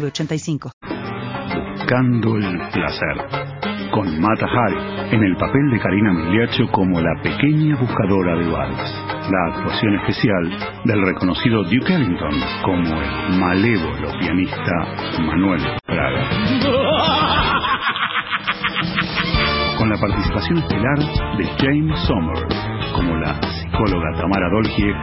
906985. Buscando el placer. Con Mata Hari en el papel de Karina Migliaccio como la pequeña buscadora de bares. La actuación especial del reconocido Duke Ellington como el malévolo pianista Manuel Praga. Con la participación estelar de James Sommer como la psicóloga Tamara Dolgier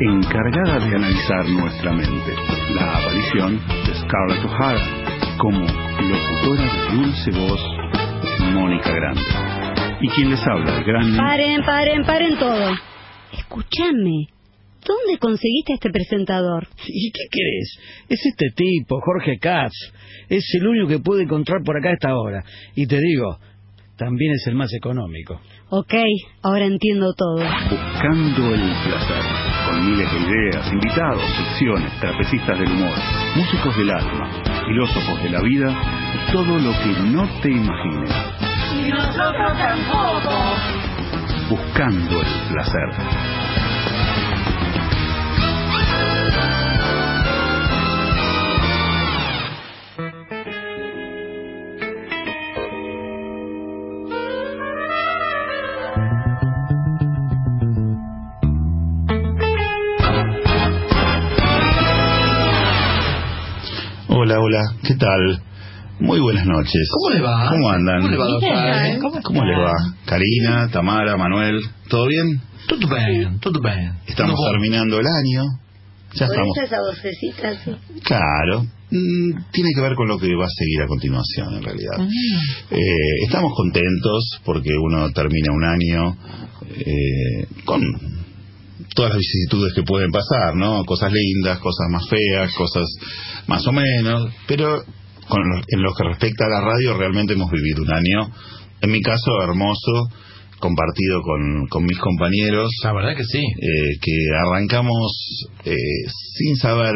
encargada de analizar nuestra mente. La aparición de Scarlett O'Hara como locutora de dulce voz Mónica Grande. Y quien les habla, el gran... Paren, paren, paren todo. Escúchame. ¿Dónde conseguiste este presentador? ¿Y qué querés? Es este tipo, Jorge Katz. Es el único que pude encontrar por acá a esta hora. Y te digo, también es el más económico. Ok, ahora entiendo todo. Buscando el placer. Con miles de ideas, invitados, secciones, trapecistas del humor, músicos del alma, filósofos de la vida y todo lo que no te imagines. Y nosotros tampoco. Buscando el placer. Hola, hola, ¿qué tal? Muy buenas noches. ¿Cómo le va? ¿Cómo andan? ¿Cómo le va, eh? ¿Cómo les va? Karina, Tamara, Manuel, ¿todo bien? Todo bien, todo bien. Estamos No, terminando el año. Ya Por estamos. esa vocecita así. Claro. Mm, Tiene que ver con lo que va a seguir a continuación, en realidad. Eh, estamos contentos porque uno termina un año eh, con todas las vicisitudes que pueden pasar, ¿no? Cosas lindas, cosas más feas, cosas más o menos, pero con lo- en lo que respecta a la radio realmente hemos vivido un año, en mi caso, hermoso, compartido con, con mis compañeros, La verdad que sí. eh, que arrancamos eh, sin saber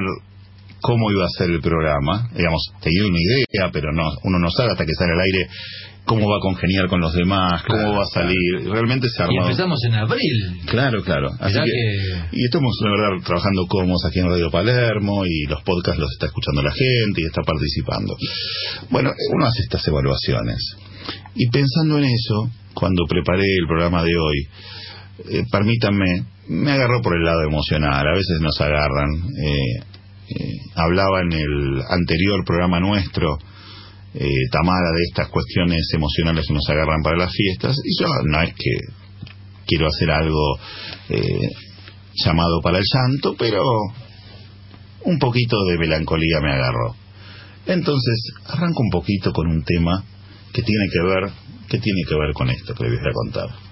cómo iba a ser el programa, digamos, tenía una idea, pero no, uno no sabe hasta que sale al aire cómo va a congeniar con los demás, cómo Claro, va a salir, realmente se Y armó. empezamos en abril. Claro, claro. Así Mirá que, que- Y estamos, la verdad, trabajando cómodos aquí en Radio Palermo y los podcasts los está escuchando la gente y está participando. Bueno, uno hace estas evaluaciones. Y pensando en eso, cuando preparé el programa de hoy, eh, permítanme, me agarró por el lado emocional, a veces nos agarran. eh, eh, hablaba en el anterior programa nuestro, eh, Tamara, de estas cuestiones emocionales que nos agarran para las fiestas, y yo no es que quiero hacer algo eh, llamado para el llanto, pero un poquito de melancolía me agarró. Entonces, arranco un poquito con un tema que tiene que ver, que tiene que ver con esto que les voy a contar.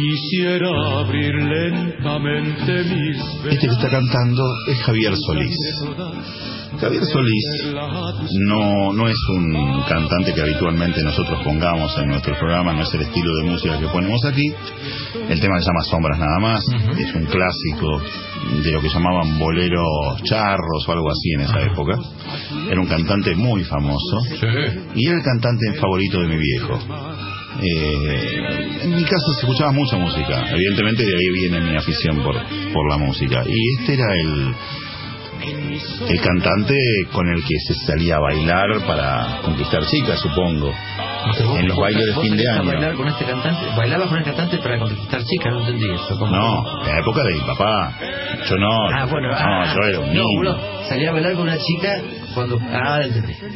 Quisiera abrir lentamente mis Este que está cantando es Javier Solís. Javier Solís no, no es un cantante que habitualmente nosotros pongamos en nuestro programa, no es el estilo de música que ponemos aquí. El tema se llama Sombras nada más, es un clásico de lo que llamaban boleros charros o algo así en esa época. Era un cantante muy famoso y era el cantante favorito de mi viejo. Eh, en mi casa se escuchaba mucha música, evidentemente de ahí viene mi afición por, por la música. Y este era el, el cantante con el que se salía a bailar para conquistar chicas, supongo. En los bailes de ¿Vos fin de año. bailar con este cantante? ¿Bailabas con el cantante para conquistar chicas? No entendí eso. ¿cómo? No, en la época de mi papá. Yo no. Ah, bueno. no, ah, yo era un no, niño. uno salía a bailar con una chica cuando... Ah.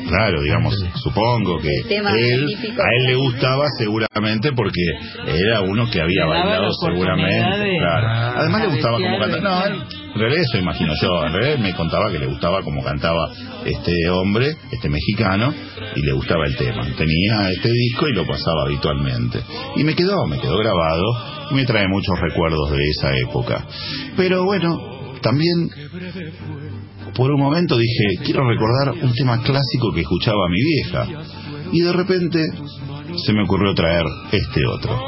Claro, digamos, supongo que él, a él le gustaba seguramente porque era uno que había bailado seguramente. claro. Ah, Además le gustaba como cantar. No, él En realidad eso imagino yo. En realidad me contaba que le gustaba como cantaba este hombre, este mexicano, y le gustaba el tema. Tenía este disco y lo pasaba habitualmente. Y me quedó, me quedó grabado y me trae muchos recuerdos de esa época. Pero bueno, también por un momento dije, quiero recordar un tema clásico que escuchaba mi vieja. Y de repente se me ocurrió traer este otro.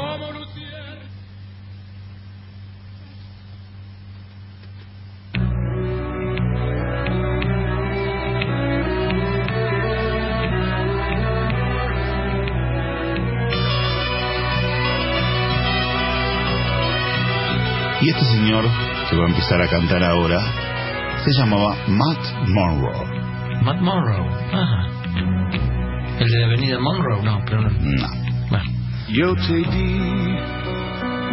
Y este señor que va a empezar a cantar ahora se llamaba Matt Monroe. Matt Monroe. Ajá. El de la avenida Monroe, no, pero no. No. Bueno. Yo te di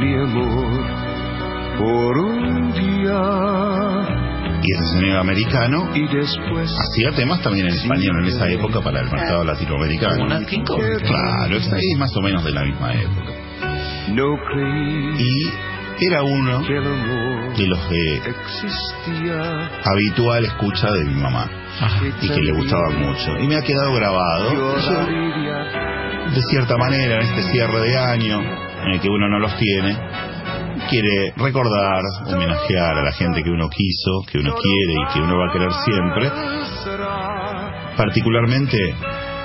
mi amor por un día Y ese señor americano y después hacía temas también en español en esa época para el mercado latinoamericano. King Cole. Claro, es ahí más o menos de la misma época. no creí Y era uno que de los existía. habitual escucha de mi mamá Ajá. y que le gustaba mucho. Y me ha quedado grabado. De cierta manera, en este cierre de año, en el que uno no los tiene, quiere recordar, homenajear a la gente que uno quiso, que uno quiere y que uno va a querer siempre, particularmente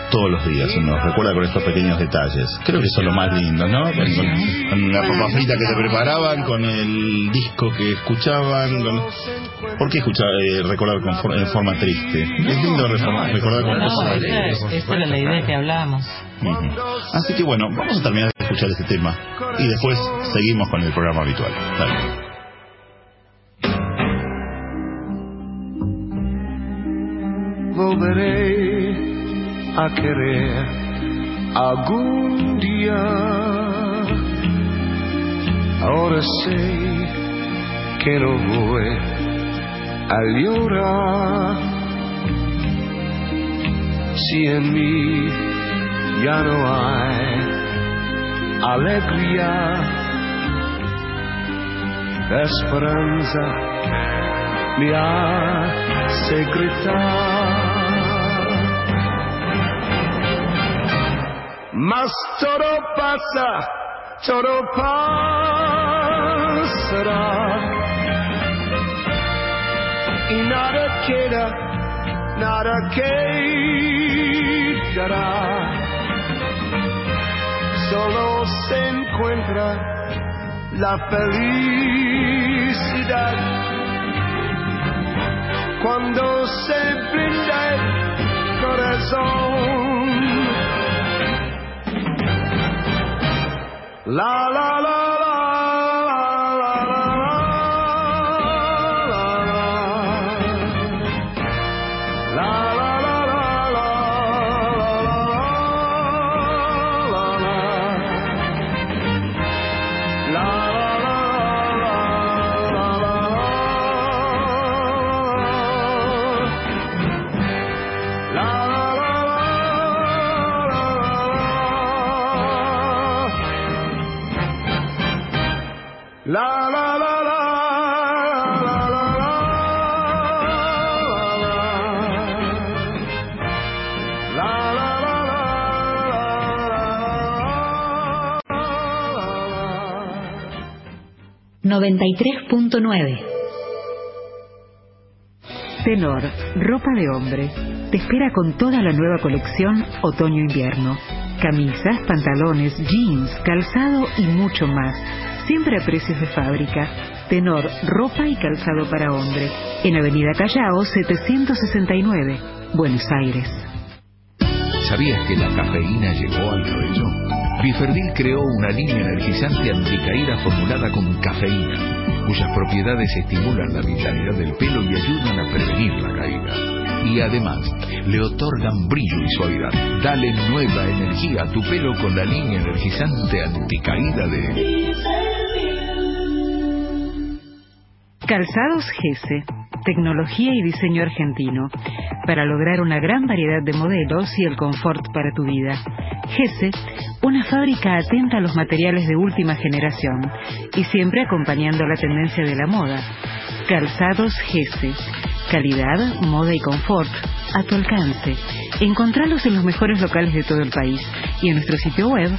todos los días. Uno recuerda con estos pequeños detalles. Creo que son lo más lindo, ¿no? Con, con- con la papa frita que se preparaban, con el disco que escuchaban. Con... ¿Por qué escuchar, eh, recordar con for- en forma triste? es lindo reforma- recordar con No, cosas esa, alegres. esa era la idea que hablábamos. Así que bueno, vamos a terminar de escuchar este tema y después seguimos con el programa habitual. Dale. volveré a querer algum dia. Ora sei que não vou é a ora, Se em mim já não há alegria, esperança me há secretar. Mas todo pasa, todo pasará. Y nada queda, nada quedará. Solo se encuentra la felicidad cuando se brinda el corazón. 93.9 Tenor, ropa de hombre. Te espera con toda la nueva colección otoño-invierno. Camisas, pantalones, jeans, calzado y mucho más. Siempre a precios de fábrica. Tenor, ropa y calzado para hombre. En Avenida Callao 769, Buenos Aires. ¿Sabías que la cafeína llegó al cabello? Biferdil creó una línea energizante anticaída formulada con cafeína, cuyas propiedades estimulan la vitalidad del pelo y ayudan a prevenir la caída. Y además, le otorgan brillo y suavidad. Dale nueva energía a tu pelo con la línea energizante anticaída de... Calzados Gese, tecnología y diseño argentino, para lograr una gran variedad de modelos y el confort para tu vida. Gese, una fábrica atenta a los materiales de última generación y siempre acompañando la tendencia de la moda. Calzados Gese. Calidad, moda y confort a tu alcance. Encontralos en los mejores locales de todo el país y en nuestro sitio web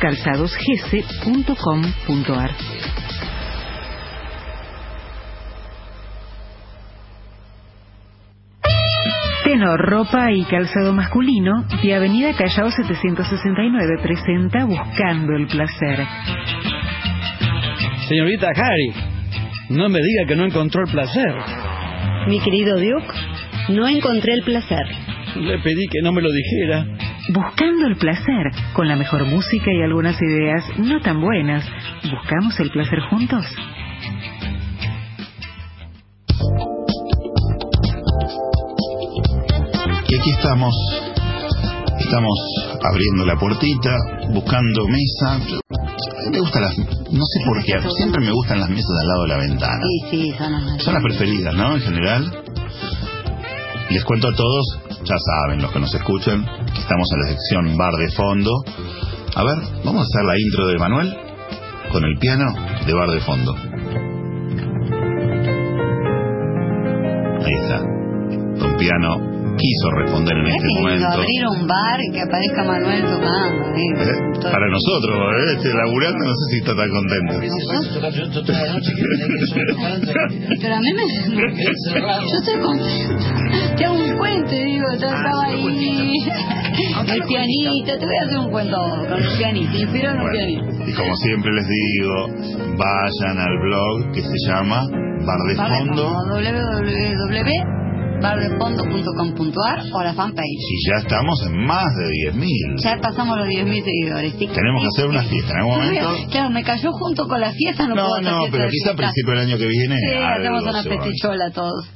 calzadosgese.com.ar. Ropa y Calzado Masculino de Avenida Callao 769 presenta Buscando el Placer. Señorita Harry, no me diga que no encontró el placer. Mi querido Duke, no encontré el placer. Le pedí que no me lo dijera. Buscando el placer, con la mejor música y algunas ideas no tan buenas. ¿Buscamos el placer juntos? Y aquí estamos, estamos abriendo la puertita, buscando mesa. Me gustan las, no sé por qué, siempre me gustan las mesas al lado de la ventana. Sí, sí, son las Son las preferidas, ¿no? En general. Les cuento a todos, ya saben los que nos escuchan, que estamos en la sección bar de fondo. A ver, vamos a hacer la intro de Manuel con el piano de bar de fondo. Ahí está. Don Piano quiso responder en este momento. abrir un bar y que aparezca Manuel tocando. ¿eh? Eh, Para nosotros, ¿eh? este laburando, no sé si está tan contento. Pero a mí me... Yo estoy contenta. Te hago un cuento y digo, estaba ahí. El pianista, te voy a hacer un cuento con el pianista. Inspiró en un pianista. Y como siempre les digo, vayan al blog que se llama Bar de Fondo fondo, www.bardefondo.com.ar o la fanpage. y ya estamos en más de 10.000. Ya pasamos los 10.000 seguidores. ¿sí? Tenemos que hacer una fiesta en algún momento. Claro, me cayó junto con la fiesta, no, puedo No, hacer no, fiesta pero quizá a principio del año que viene. Sí, algo hacemos una a festichola todos.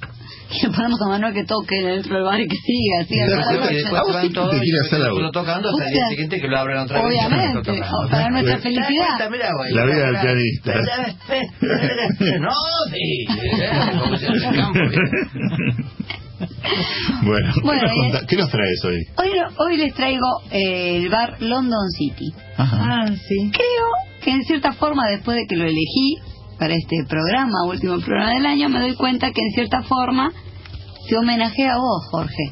Y le ponemos a Manuel que toque dentro del bar y que siga, siga toda la Y después van todos y tocando hasta el día siguiente que lo abran otra vez. Obviamente, para nuestra felicidad. La vida del pianista. No, sí. campo, Bueno, ¿qué, Bueno, nos qué nos traes hoy? Hoy, hoy les traigo eh, el bar London City. Ajá. sí. Creo que en cierta forma, después de que lo elegí para este programa, último programa del año, me doy cuenta que en cierta forma te homenajea a vos, Jorge.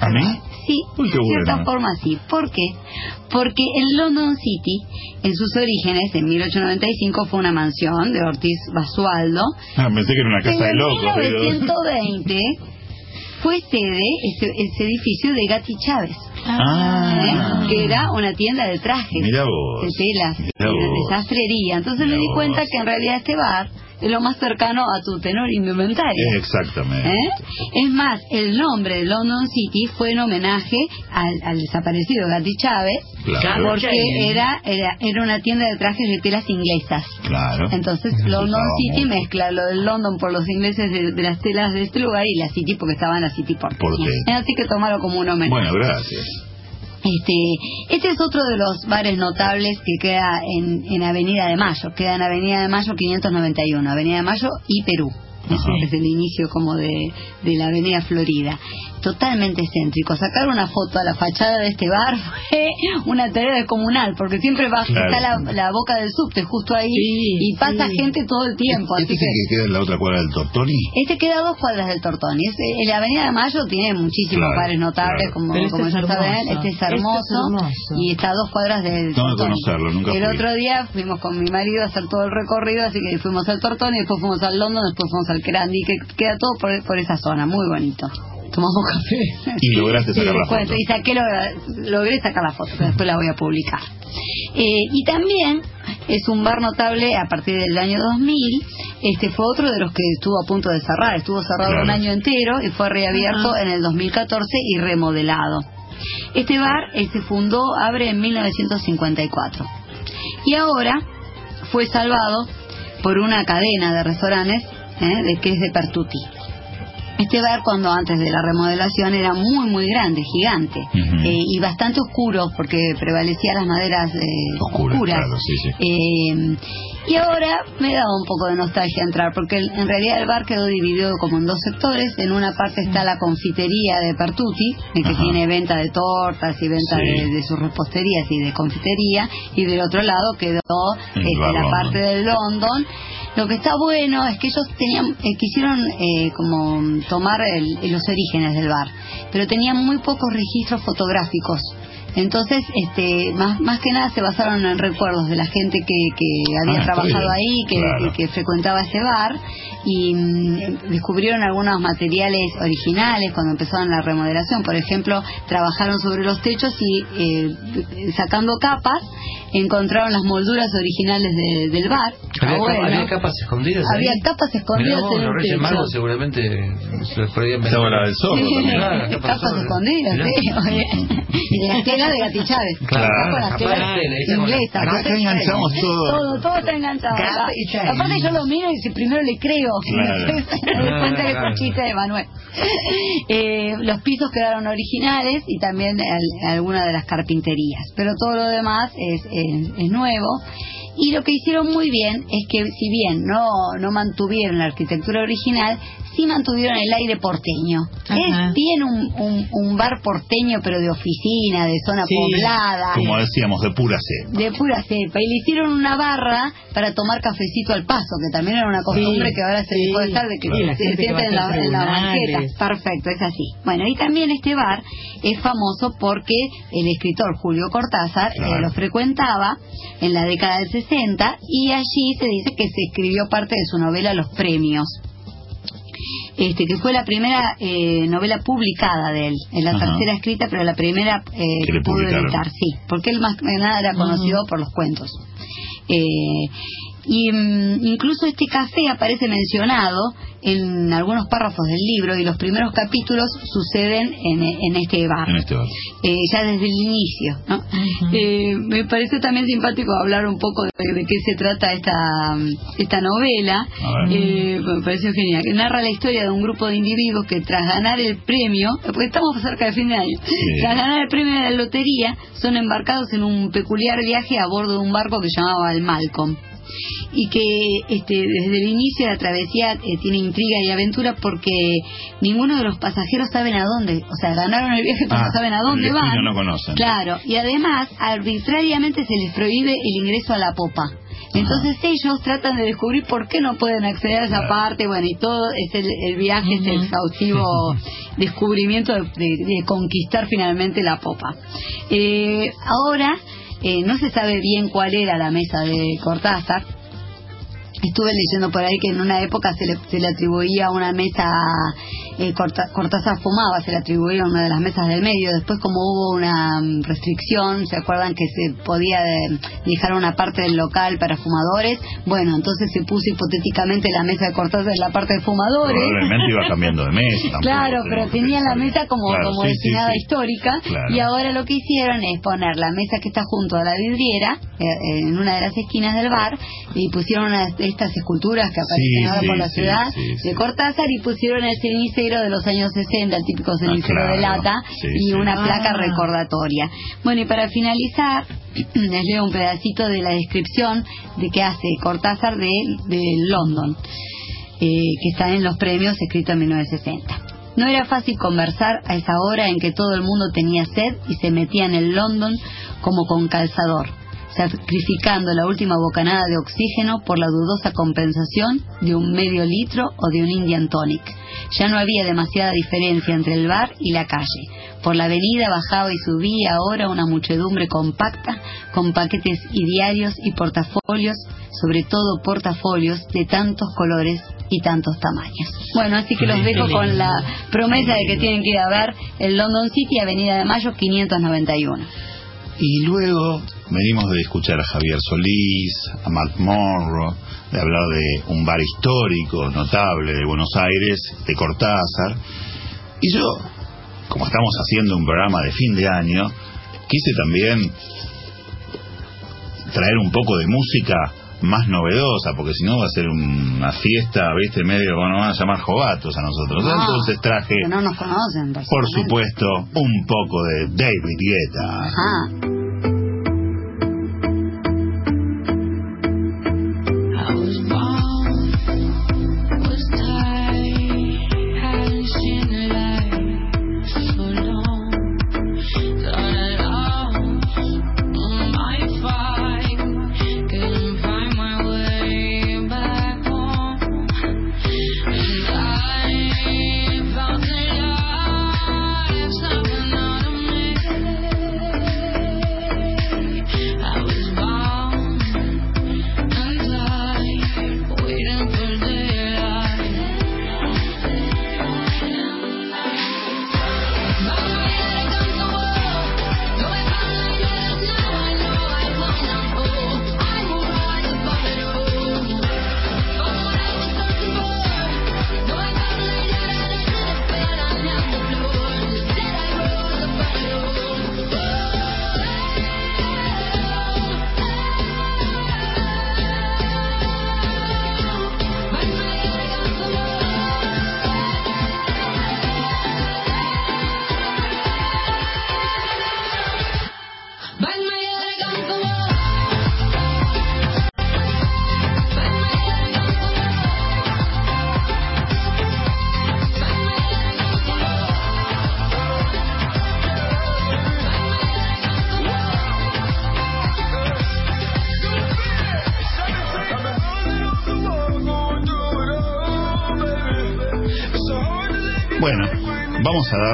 ¿A mí? Sí, Uy, en cierta bueno. forma sí. ¿Por qué? Porque el London City, en sus orígenes, en 1895, fue una mansión de Ortiz Basualdo, Ah, pensé que era una casa de en locos. digo. 1920 fue sede ese, ese edificio de Gatti Chávez, Ah, ¿eh? que era una tienda de trajes, mira de vos. telas, de, de vos. sastrería. Entonces me di vos. cuenta que en realidad este bar es lo más cercano a tu tenor indumentario. Exactamente. ¿Eh? Es más, el nombre de London City fue en homenaje al, al desaparecido Gatti Chávez, Claro, porque era, era era una tienda de trajes de telas inglesas. claro. Entonces London City mucho. mezcla lo del London por los ingleses de, de las telas de este lugar y la City porque estaba en la City porteña. Porteña. Así que tomarlo como un homenaje. Bueno, gracias. Este, este es otro de los bares notables que queda en, en Avenida de Mayo. Queda en Avenida de Mayo 591, Avenida de Mayo y Perú. Ese es el inicio como de, de la Avenida Florida. Totalmente céntrico. Sacar una foto a la fachada de este bar fue una tarea descomunal, porque siempre va, Claro. está la, la boca del subte justo ahí y pasa gente todo el tiempo. ¿Este Así es el que que queda en la otra cuadra del Tortoni? este queda a dos cuadras del Tortoni. Es- en la Avenida de Mayo tiene muchísimos Claro, bares notables, claro. como, este como ya hermoso. saben. Este es Este es hermoso, hermoso. y está a dos cuadras del Tengo Tortoni. conocerlo, nunca El fui. otro día fuimos con mi marido a hacer todo el recorrido, así que fuimos al Tortoni, después fuimos al London, después fuimos al Crandi, que queda todo por, por esa zona, muy bonito. Tomamos café. Y lograste sacar Sí, la foto. Y saqué, lo- logré sacar la foto, que después la voy a publicar. Eh, y también es un bar notable a partir del año 2000. Este fue otro de los que estuvo a punto de cerrar. Estuvo cerrado Claro. un año entero y fue reabierto en el 2014 y remodelado. Este bar eh, se fundó, abre en 1954. Y ahora fue salvado por una cadena de restaurantes ¿eh? de que es de Pertuti. Este bar cuando antes de la remodelación era muy muy grande, gigante eh, y bastante oscuro porque prevalecían las maderas eh, Oscuras, oscuras. claro, sí, sí. Eh, y ahora me da un poco de nostalgia entrar porque el- en realidad el bar quedó dividido como en dos sectores. En una parte está la confitería de Pertuti, que Ajá. tiene venta de tortas y venta Sí. de, de sus reposterías y de confitería. Y del otro lado quedó este, la parte del London Lo que está bueno es que ellos tenían, eh, quisieron eh, como tomar el- los orígenes del bar, pero tenían muy pocos registros fotográficos. Entonces, este, más, más que nada se basaron en recuerdos de la gente que, que había Ah, trabajado ahí, que, Claro. que frecuentaba ese bar, y mm, descubrieron algunos materiales originales cuando empezaron la remodelación. Por ejemplo, trabajaron sobre los techos y eh, sacando capas encontraron las molduras originales de- del bar. Había, Ah, capa- bueno. había capas escondidas. ahí. Había capas escondidas Mirá vos, en los el Reyes techo. Magos seguramente se les podían. Estaba la del zorro Sí, capas sobre. escondidas, sí. Y de las telas de Gati Chávez. Claro, las telas inglesas. Acá, enganchamos todo. Todo, todo está enganchado. Aparte yo lo miro y si primero le creo. Claro. Cuenta que un chiste de Manuel. Eh, los pisos quedaron originales y también al- algunas de las carpinterías. Pero todo lo demás es, es- es nuevo. Y lo que hicieron muy bien es que si bien no, no mantuvieron la arquitectura original, sí mantuvieron el aire porteño. Ajá. Es bien un, un, un bar porteño, pero de oficina, de zona Sí, poblada. Como decíamos, de pura cepa. De pura cepa. Y le hicieron una barra para tomar cafecito al paso, que también era una costumbre Sí, que ahora se sí. dejó de estar, de que Sí, se a sienten en la, en la banqueta. Perfecto, es así. Bueno, y también este bar es famoso porque el escritor Julio Cortázar eh, Claro. lo frecuentaba en la década del 60 y allí se dice que se escribió parte de su novela Los Premios. Este, que fue la primera eh, novela publicada de él, es la Ajá. tercera escrita, pero la primera eh, Que pudo editar, sí, porque él más que nada era conocido por los cuentos. Eh, y mm, incluso este café aparece mencionado en algunos párrafos del libro y los primeros capítulos suceden en, en este bar, En este bar. eh, ya desde el inicio. ¿no? Eh, me parece también simpático hablar un poco de, de qué se trata esta, esta novela. Eh, me pareció genial. Que narra la historia de un grupo de individuos que tras ganar el premio, porque estamos cerca de fin de año, Sí. tras ganar el premio de la lotería, son embarcados en un peculiar viaje a bordo de un barco que se llamaba el Malcolm y que este, desde el inicio de la travesía eh, tiene intriga y aventura porque ninguno de los pasajeros saben a dónde, o sea, ganaron el viaje pero Ah, no saben a dónde van. no conocen. Claro, y además arbitrariamente se les prohíbe el ingreso a la popa. Entonces ellos tratan de descubrir por qué no pueden acceder a esa Claro. parte, bueno, y todo es el, el viaje, es el exhaustivo descubrimiento de, de- de conquistar finalmente la popa. Eh, ahora, eh, no se sabe bien cuál era la mesa de Cortázar, Estuve leyendo por ahí que en una época se le, se le atribuía una mesa, eh, Corta- Cortázar fumaba, se le atribuía una de las mesas del medio. Después, como hubo una mm, restricción, ¿se acuerdan que se podía eh, dejar una parte del local para fumadores? Bueno, entonces se puso hipotéticamente la mesa de Cortázar en la parte de fumadores. Probablemente iba cambiando de mesa. tampoco Claro, pero tenemos que tenía la mesa como, Claro, como sí, destinada sí. histórica Claro. y ahora lo que hicieron es poner la mesa que está junto a la vidriera en una de las esquinas del bar y pusieron unas de estas esculturas que aparecen Sí, ahora sí, por la sí, ciudad sí, sí. de Cortázar y pusieron el cenicero de los años 60, el típico cenicero claro. de lata Sí, y sí. una placa Ah. recordatoria. Bueno, y para finalizar, les leo un pedacito de la descripción de que hace Cortázar de, de London eh, que está en los premios escrito en 1960. No era fácil conversar a esa hora en que todo el mundo tenía sed y se metía en el London como con calzador, sacrificando la última bocanada de oxígeno por la dudosa compensación de un medio litro o de un Indian Tonic. Ya no había demasiada diferencia entre el bar y la calle. Por la avenida bajaba y subía ahora una muchedumbre compacta con paquetes y diarios y portafolios, sobre todo portafolios de tantos colores y tantos tamaños. Bueno, así que los dejo con la promesa de que tienen que ir a ver el London City, Avenida de Mayo 591. Y luego venimos de escuchar a Javier Solís, a Mark Monroe, de hablar de un bar histórico notable de Buenos Aires, de Cortázar. Y yo, como estamos haciendo un programa de fin de año, quise también traer un poco de música más novedosa, porque si no va a ser una fiesta, viste, medio, bueno, van a llamar jovatos a nosotros. No, Entonces traje, no nos conocen, por supuesto, un poco de David Guetta. Ajá.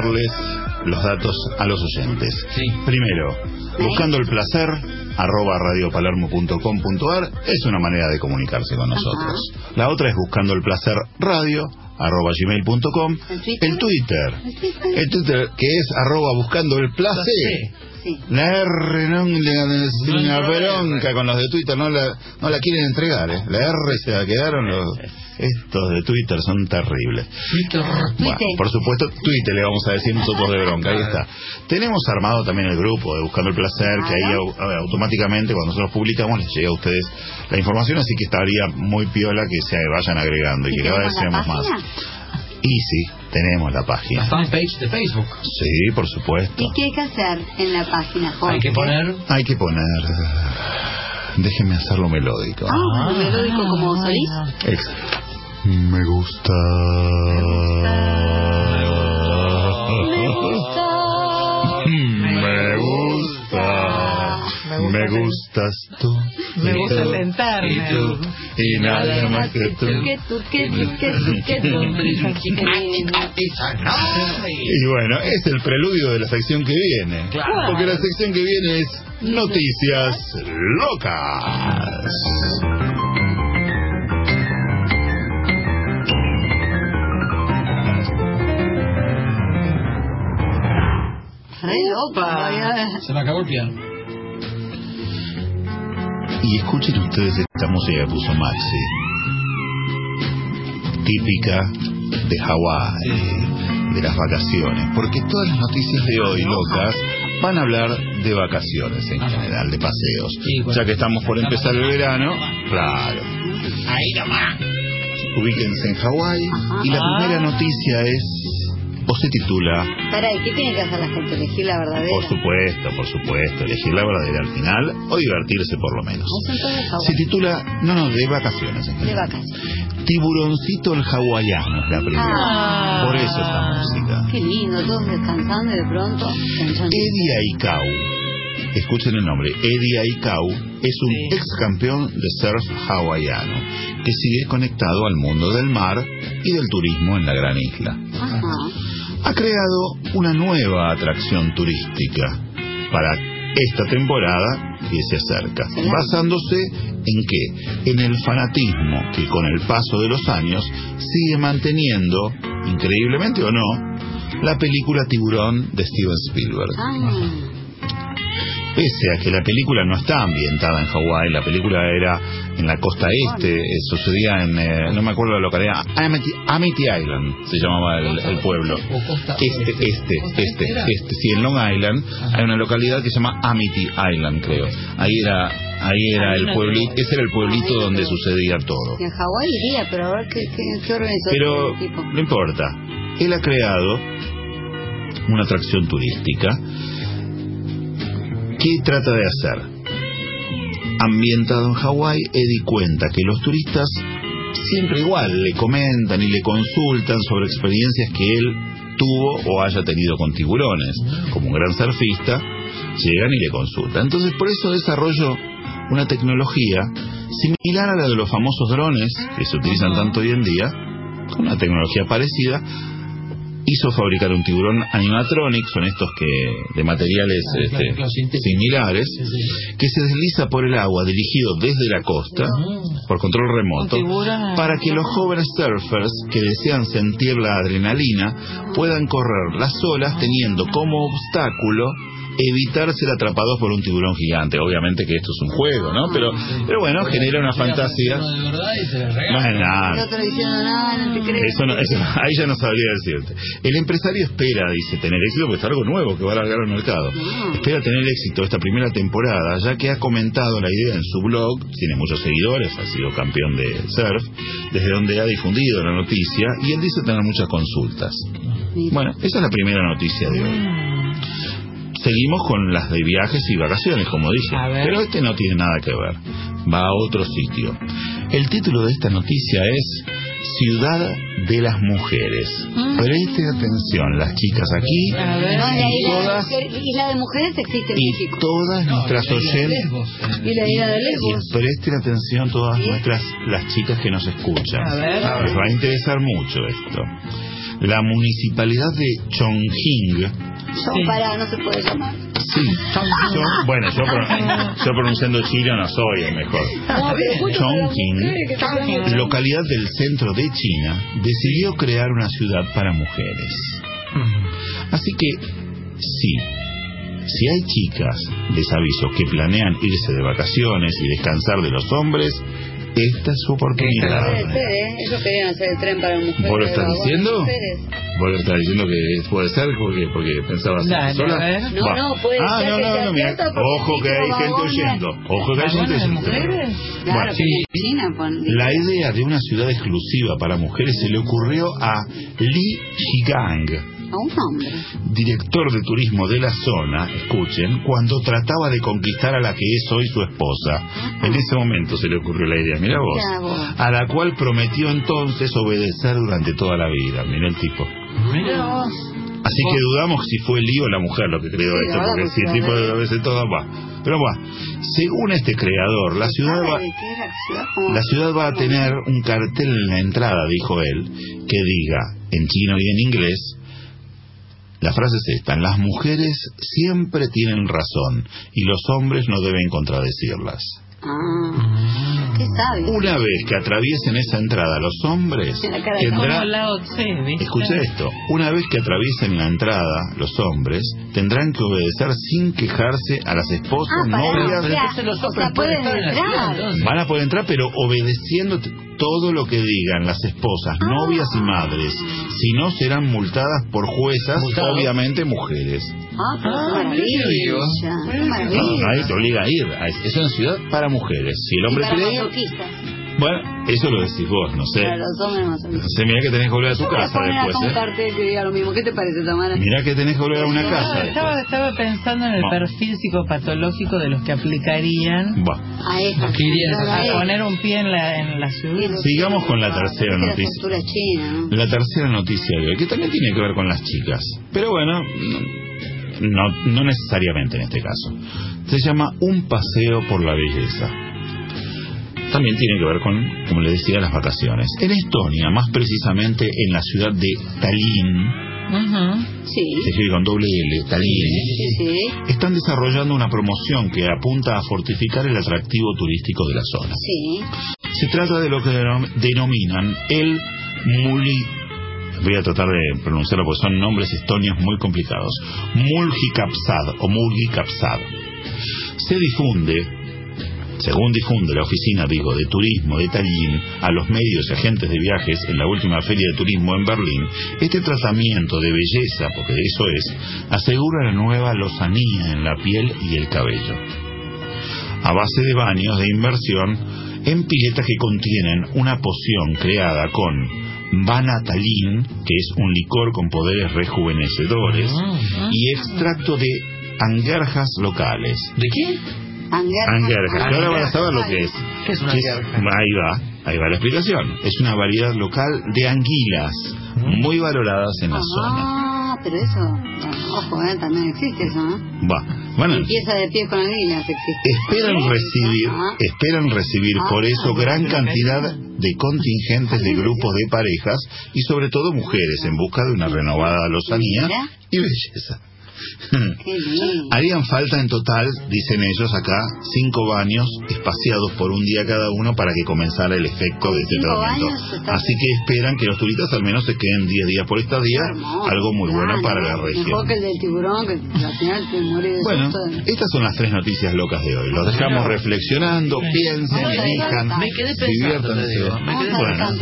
Darles los datos a los oyentes. Primero, buscando el placer, arroba radiopalermo.com.ar es una manera de comunicarse con nosotros. La otra es buscando el placer radio, arroba gmail.com. El Twitter, el Twitter que es arroba buscando el placer. La R no le es una bronca con los de Twitter, no la, no la quieren entregar, ¿eh? La R se la quedaron los... Estos de Twitter son terribles. Bueno, por supuesto, Twitter le vamos a decir nosotros de bronca, ahí está. Tenemos armado también el grupo de Buscando el Placer, que ahí eh, automáticamente cuando nosotros publicamos les llega a ustedes la información, así que estaría muy piola que se vayan agregando y que cada vez seamos más. Y sí, tenemos la página. fanpage de Facebook. Sí, por supuesto. ¿Y qué hay que hacer en la página, Jorge? Hay que poner. Hay que poner... Déjenme hacerlo melódico. Ah, melódico como Solís. Ex- Me gusta. Me gusta. Me gustas tú. Me gusta sentarme. Y tú. Y nada más que tú. Que tú, que tú, que tú, que tú. Y bueno, es el preludio de la sección que viene. Porque la sección que viene es Noticias Locas. Loca. Se me acabó el piano. Y escuchen ustedes esta música que puso Maxi. Típica de Hawái, de las vacaciones. Porque todas las noticias de hoy, locas, van a hablar de vacaciones en general, de paseos. Ya que estamos por empezar el verano, claro. Ahí nomás. Ubíquense en Hawái. Y la primera noticia es, o se titula, Para, ¿y qué tiene que hacer la gente? Elegir la verdadera. por supuesto, por supuesto, elegir la verdadera al final o divertirse por lo menos. Se titula, no, no, de vacaciones en De vacaciones. Tiburoncito el hawaiano es la primera. Ah. Por eso esta música. Qué lindo, todos descansando y de pronto. Eddie Aikau, escuchen el nombre, Eddie Aikau es un ex campeón de surf hawaiano que sigue conectado al mundo del mar y del turismo en la gran isla. Ajá. Ha creado una nueva atracción turística para esta temporada que se acerca, basándose en que en el fanatismo que con el paso de los años sigue manteniendo, increíblemente o no, la película Tiburón de Steven Spielberg. Ah, Pese a que la película no está ambientada en Hawái, la película era en la costa este, eh, sucedía en, eh, no me acuerdo la localidad, Amity, Amity Island se llamaba el, el pueblo. Este, este, este, este, sí, en Long Island hay una localidad que se llama Amity Island, creo. Ahí era, ahí era el pueblito, ese era el pueblito donde sucedía todo. en Hawái iría, pero a ver qué, qué, Pero no importa. Él ha creado una atracción turística ¿Qué trata de hacer? Ambientado en Hawái, Eddie cuenta que los turistas siempre igual le comentan y le consultan sobre experiencias que él tuvo o haya tenido con tiburones. Como un gran surfista, llegan y le consultan. Entonces, por eso desarrolló una tecnología similar a la de los famosos drones que se utilizan tanto hoy en día, una tecnología parecida, hizo fabricar un tiburón animatronic, son estos que de materiales este, similares, que se desliza por el agua dirigido desde la costa por control remoto para que los jóvenes surfers que desean sentir la adrenalina puedan correr las olas teniendo como obstáculo evitar ser atrapados por un tiburón gigante. Obviamente que esto es un juego, ¿no? Pero, pero bueno, genera una fantasía. No es nada. El otro diciendo, no, no te crees. Eso no- eso- ahí ya no sabría decirte. El empresario espera, dice, tener éxito, porque es algo nuevo que va a largar al mercado. Espera tener éxito esta primera temporada, ya que ha comentado la idea en su blog, tiene muchos seguidores, ha sido campeón de surf, desde donde ha difundido la noticia, y él dice tener muchas consultas. Bueno, esa es la primera noticia de hoy. Seguimos con las de viajes y vacaciones, como dije. Pero este no tiene nada que ver. Va a otro sitio. El título de esta noticia es Ciudad de las Mujeres. Presten atención, las chicas aquí No, la y isla, todas, de, isla de mujeres existe en y México. todas nuestras oyentes. Y la isla de Lesbos. Y presten atención todas nuestras las chicas que nos escuchan. A ver. Les va a interesar mucho esto. La municipalidad de Chongqing Yo, pará, no se puede llamar. Sí, yo, bueno, yo, pro- yo pronunciando chino no soy el mejor. Chongqing, localidad del centro de China, decidió crear una ciudad para mujeres. Así que, sí, si hay chicas, les aviso, que planean irse de vacaciones y descansar de los hombres, esta es su oportunidad. Puede ser, ¿eh? Ellos querían hacer el tren para mujeres. ¿Vos lo estás diciendo? ¿Vos lo estás diciendo que puede ser porque, porque pensabas Dale, sola? a ver. No, no, puede ah, ser no, que no, sea no, mira, ojo que hay gente oyendo. Ojo que hay gente ¿Vagones de oyendo. mujeres? Claro, Sí. que en China, pon- La idea de una ciudad exclusiva para mujeres se le ocurrió a Li Shigang, a un hombre. director de turismo de la zona, escuchen, cuando trataba de conquistar a la que es hoy su esposa. En ese momento se le ocurrió la idea, mira vos, a la cual prometió entonces obedecer durante toda la vida. Mira el tipo. Mira vos. Así que dudamos si fue Lee o la mujer lo que creó Sí, esto, porque si el tipo a veces todo va. Pero va, según este creador, la ciudad va, ¿Sabe de la ciudad va a tener un cartel en la entrada, dijo él, que diga en chino y en inglés, la frase es esta, las mujeres siempre tienen razón y los hombres no deben contradecirlas. Ah, ¿qué sabe? Una vez que atraviesen esa entrada los hombres, ¿viste? Escucha esto, una vez que atraviesen la entrada, los hombres tendrán que obedecer sin quejarse a las esposas, Ah, novias, o sea, los o sea, pueden entrar. van a poder entrar, pero obedeciendo todo lo que digan las esposas, novias y madres. Si no, serán multadas por juezas, obviamente mujeres. Ah, pero Ah, maravilla. Qué No, maravilla. nadie te obliga a ir. Es una ciudad para mujeres. Si el Y hombre para quiere bueno, eso lo decís vos, no sé. Para los hombres No sé, mirá que tenés que volver a tu Yo voy a casa después, un ¿eh? cartel que diga lo mismo. ¿Qué te parece, Tamara? Mirá que tenés que volver a una Ah, casa estaba, estaba pensando en el No. perfil psicopatológico de los que aplicarían Buah. A esta. Claro, a poner un pie en la, en la ciudad. Sigamos con la Ah, tercera noticia. ¿no? La tercera noticia de hoy, que también tiene que ver con las chicas, pero bueno, no, no necesariamente en este caso. Se llama Un paseo por la belleza. También tiene que ver con, como le decía, las vacaciones. En Estonia, más precisamente en la ciudad de Tallinn, se Sí, escribe con doble L, Tallinn, sí, sí. están desarrollando una promoción que apunta a fortificar el atractivo turístico de la zona. Se trata de lo que denom- denominan el Muli. Voy a tratar de pronunciarlo porque son nombres estonios muy complicados. Mulgikapsad o Mulgikapsad. Se difunde, según difunde la oficina, digo, de turismo de Tallinn a los medios y agentes de viajes en la última feria de turismo en Berlín, este tratamiento de belleza, porque eso es, asegura la nueva lozanía en la piel y el cabello a base de baños de inversión en piletas que contienen una poción creada con Vanatalin, que es un licor con poderes rejuvenecedores, Ah, y extracto de angerjas locales. ¿De qué? Angerja. Angerjas, que ahora van a saber lo que es. ¿Qué es una angerja? Ahí va, ahí va la explicación. Es una variedad local de anguilas, muy valoradas en la zona. Pero eso, ojo, eh, también existe eso, ¿no? Va. Bueno, Limpieza de pies con anguilas existe. Esperan ¿Sí? recibir, Ah. esperan recibir Ah, por eso ah, gran cantidad de contingentes de grupos de parejas y sobre todo mujeres en busca de una renovada lozanía y belleza. Harían falta en total, dicen ellos acá, cinco baños espaciados por un día cada uno para que comenzara el efecto de este tratamiento. Así que esperan que los turistas al menos se queden 10 días por estadía, Hermoso, algo muy bueno para la región. Bueno, estas son las tres noticias locas de hoy. Los dejamos reflexionando, piensen, elijan, quedé Bueno,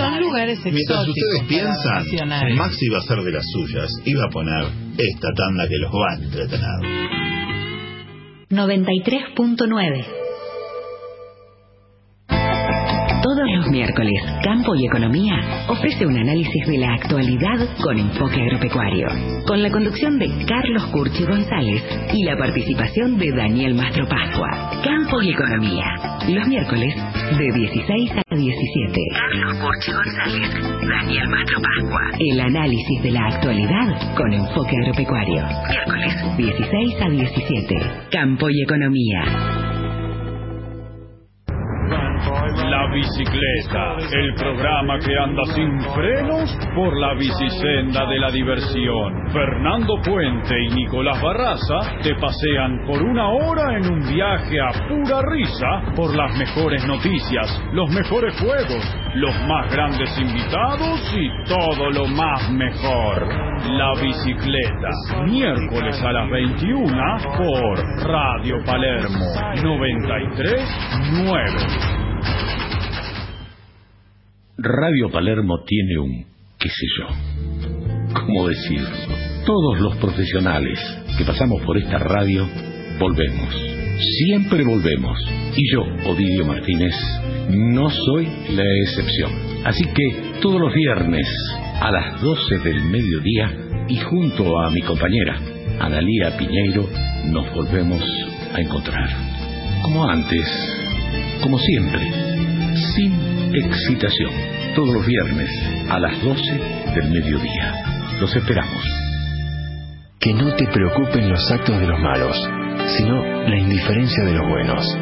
mientras ustedes piensan. Maxi va a hacer de las suyas y va a poner esta tanda que los va a entretener. 93.9 Todos los miércoles, Campo y Economía ofrece un análisis de la actualidad con enfoque agropecuario, con la conducción de Carlos Curchi González y la participación de Daniel Mastro Pascua. Campo y Economía, los miércoles de 16 a 17. Carlos Curchi González, Daniel Mastro Pascua. El análisis de la actualidad con enfoque agropecuario. Miércoles 16 a 17. Campo y Economía. La Bicicleta, el programa que anda sin frenos por la bicisenda de la diversión. Fernando Puente y Nicolás Barraza te pasean por una hora en un viaje a pura risa por las mejores noticias, los mejores juegos, los más grandes invitados y todo lo más mejor. La Bicicleta, miércoles a las 21 por Radio Palermo 939. Radio Palermo tiene un, qué sé yo, ¿cómo decirlo? Todos los profesionales que pasamos por esta radio volvemos. Siempre volvemos. Y yo, Ovidio Martínez, no soy la excepción. Así que todos los viernes a las 12 del mediodía y junto a mi compañera, Analía Piñeiro, nos volvemos a encontrar. Como antes, como siempre, sin excitación, todos los viernes a las 12 del mediodía. Los esperamos. Que no te preocupen los actos de los malos, sino la indiferencia de los buenos.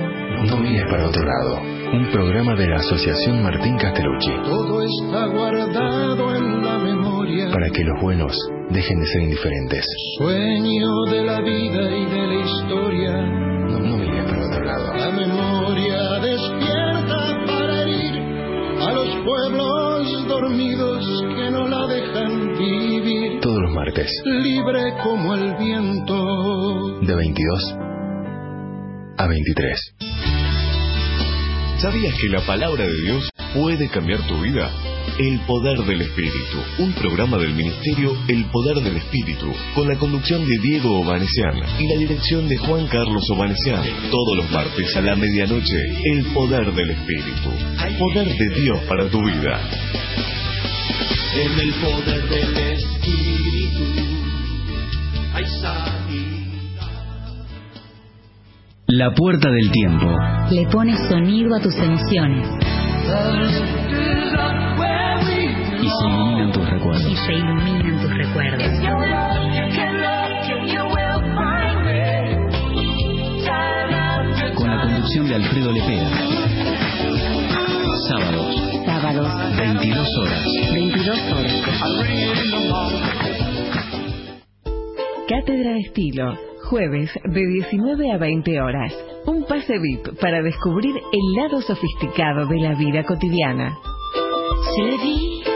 No mires para otro lado. Un programa de la Asociación Martín Castellucci. Todo está guardado en la memoria. Para que los buenos dejen de ser indiferentes. Sueño de la vida y de la historia. Dormidos que no la dejan vivir. Todos los martes. Libre como el viento. De 22 a 23. ¿Sabías que la palabra de Dios puede cambiar tu vida? El Poder del Espíritu, un programa del Ministerio El Poder del Espíritu, con la conducción de Diego Obanesian y la dirección de Juan Carlos Obanesian. Todos los martes a la medianoche, El Poder del Espíritu, poder de Dios para tu vida. En el poder del Espíritu hay sanidad. La puerta del tiempo. Le pones sonido a tus emociones. Y se iluminan tus recuerdos. Y se iluminan tus recuerdos. Con la conducción de Alfredo Lepera. Sábados. Sábados. 22 horas. 22 horas. Cátedra de Estilo. Jueves de 19 a 20 horas. Un pase VIP para descubrir el lado sofisticado de la vida cotidiana. Vie,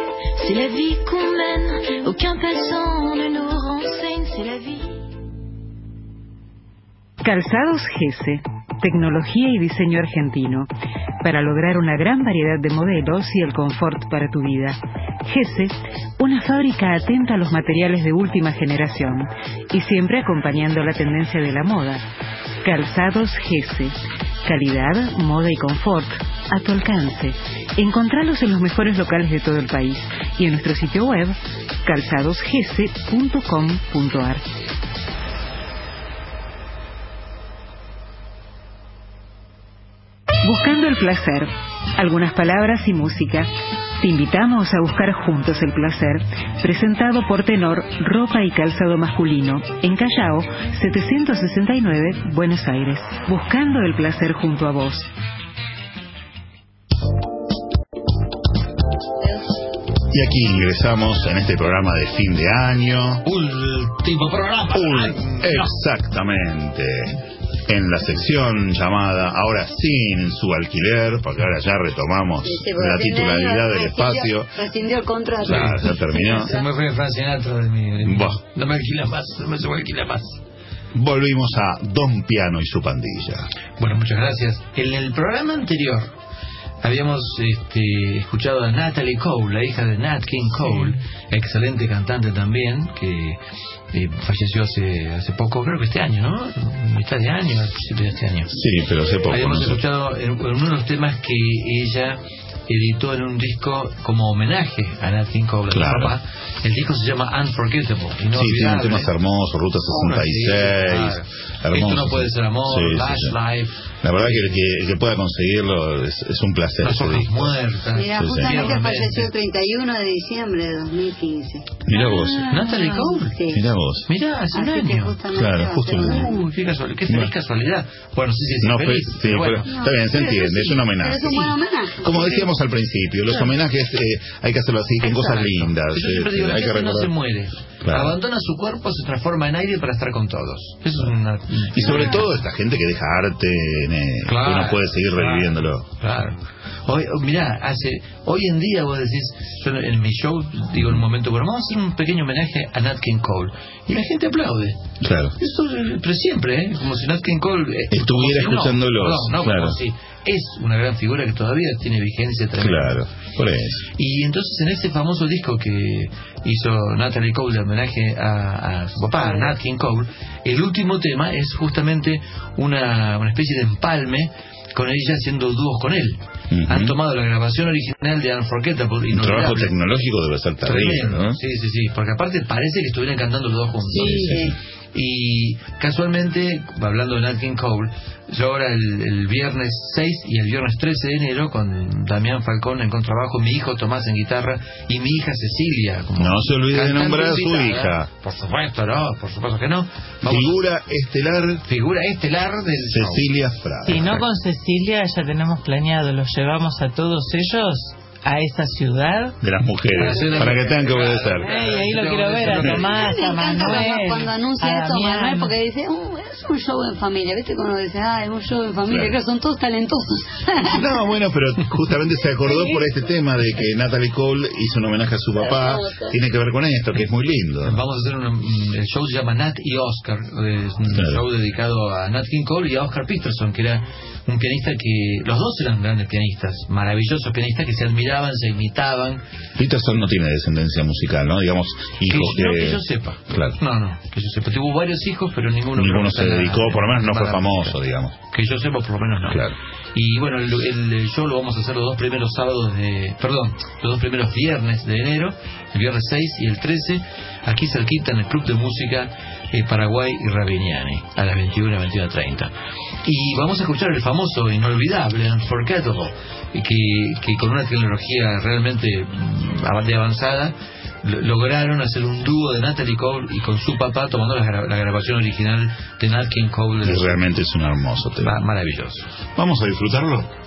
Calzados Gese. Tecnología y diseño argentino. Para lograr una gran variedad de modelos y el confort para tu vida. Gese, una fábrica atenta a los materiales de última generación y siempre acompañando la tendencia de la moda. Calzados Gese. Calidad, moda y confort a tu alcance. Encontralos en los mejores locales de todo el país y en nuestro sitio web calzadosgese.com.ar. Buscando el placer. Algunas palabras y música. Te invitamos a buscar juntos el placer, presentado por Tenor Ropa y Calzado Masculino, en Callao, 769, Buenos Aires. Buscando el placer junto a vos. Y aquí ingresamos en este programa de fin de año. Último programa. Ul- Exactamente. En la sección llamada Ahora sin su alquiler, porque ahora ya retomamos la titularidad del espacio. Rescindió el contrato. Ya, ya terminó. Se me fue Frank Sinatra de mi... de mi- Buah. No me alquila más, no me se alquila más. Volvimos a Don Piano y su pandilla. Bueno, muchas gracias. En el programa anterior habíamos este, escuchado a Natalie Cole, la hija de Nat King Cole, excelente cantante también, que eh, falleció hace hace poco, creo que este año, ¿no? Mitad de año, al principio de este año. Sí, pero hace poco. Habíamos no sé. escuchado en, en uno de los temas que ella editó en un disco como homenaje a Nat King Cole, Claro. papá. El disco se llama Unforgettable, Sí, tiene temas hermosos, Ruta Uno así, 66. claro. Esto no puede ser amor, Sí, sí, Last sí. Life. La verdad que el que, el que pueda conseguirlo es, es un placer. Las hojas muertas. Mira, Sí, sí. justamente falleció el 31 de diciembre de 2015. Mirá vos. Natalie Cole. Sí. Mirá vos. Mirá, hace un Así año. justamente Claro, justo. Uy, qué, casual, qué feliz Bueno. casualidad. Bueno, sí, sí, sí, No, feliz, fue- sí, pero bueno. pero- está bien, se Pero entiende, sí, es un homenaje. Pero es un buen homenaje. Como decíamos al principio, los homenajes eh, hay que hacerlo así, con cosas Exacto. lindas. Yo siempre eh, digo, la hay que gente no se recordar. muere. Claro. Abandona su cuerpo, se transforma en aire para estar con todos. Eso es una... Y sobre todo esta gente que deja arte, eh, que Claro, uno puede seguir claro. reviviéndolo. Claro. Hoy, oh, mirá, hace, hoy en día vos decís, yo en mi show digo en un momento, bueno, vamos a hacer un pequeño homenaje a Nat King Cole. Y la gente aplaude. Claro. Eso, eh, pero siempre, ¿eh? Como si Nat King Cole... eh, Estuviera si no, escuchándolos, perdón, no, claro. como si es una gran figura que todavía tiene vigencia tremenda. Claro, por eso. Y entonces en ese famoso disco que hizo Natalie Cole de homenaje a, a su papá, a Nat King Cole, el último tema es justamente una, una especie de empalme con ella haciendo dúos con él. Han tomado la grabación original de Unforgettable, Un trabajo tecnológico debe ser terrible. ¿no? Sí, sí, sí, porque aparte parece que estuvieran cantando los dos juntos. Sí, sí, Y casualmente, hablando de Nat King Cole, yo ahora el, el viernes 6 y el viernes 13 de enero con Damián Falcón en contrabajo, mi hijo Tomás en guitarra y mi hija Cecilia. como No se olvide de nombrar a su invitada. hija. Por supuesto, no, por supuesto que no. Vamos- Figura estelar figura estelar del show. Cecilia Frade. Si no con Cecilia ya tenemos planeado, los llevamos a todos ellos a esa ciudad. de las mujeres, para que tengan que obedecer. Ey, ahí lo quiero ver, a Tomás, a Manuel. cuando anuncia a esto Damián. Manuel porque dice, "Uh, es un show en familia, ¿viste? Cuando dice, ah, es un show en familia, Claro. que son todos talentosos. No, bueno, pero justamente se acordó por este tema de que Natalie Cole hizo un homenaje a su papá. Tiene que ver con esto, que es muy lindo. Vamos a hacer un- el show se llama Nat y Oscar, es un Claro. show dedicado a Nat King Cole y a Oscar Peterson, que era un pianista que los dos eran grandes pianistas, maravillosos pianistas que se admiraban, se imitaban. Peterson no tiene descendencia musical, ¿no? Digamos, hijos que, no que... que yo sepa. Claro. No, no, que yo sepa. Tuvo varios hijos, pero ninguno. Ninguno se dedicó, sea por lo menos no fue famoso, música. digamos. Que yo sepa, por lo menos no. Claro. Y bueno, el, el show lo vamos a hacer los dos primeros sábados de. Perdón, los dos primeros viernes de enero, el viernes 6 y el 13, aquí cerquita en el Club de Música eh, Paraguay y Ravignani, a las 21 21.30. Y vamos a escuchar el famoso, inolvidable, Unforgettable, que, que con una tecnología realmente mm, de avanzada lo- lograron hacer un dúo de Natalie Cole y con su papá tomando la, gra- la grabación original de Nat King Cole. realmente es un hermoso tema. Ma- maravilloso. Vamos a disfrutarlo.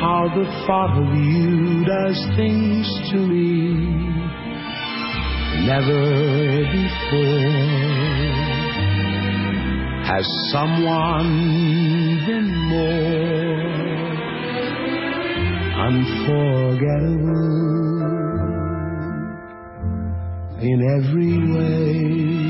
How the of you does things to me. Never before has someone been more unforgettable in every way.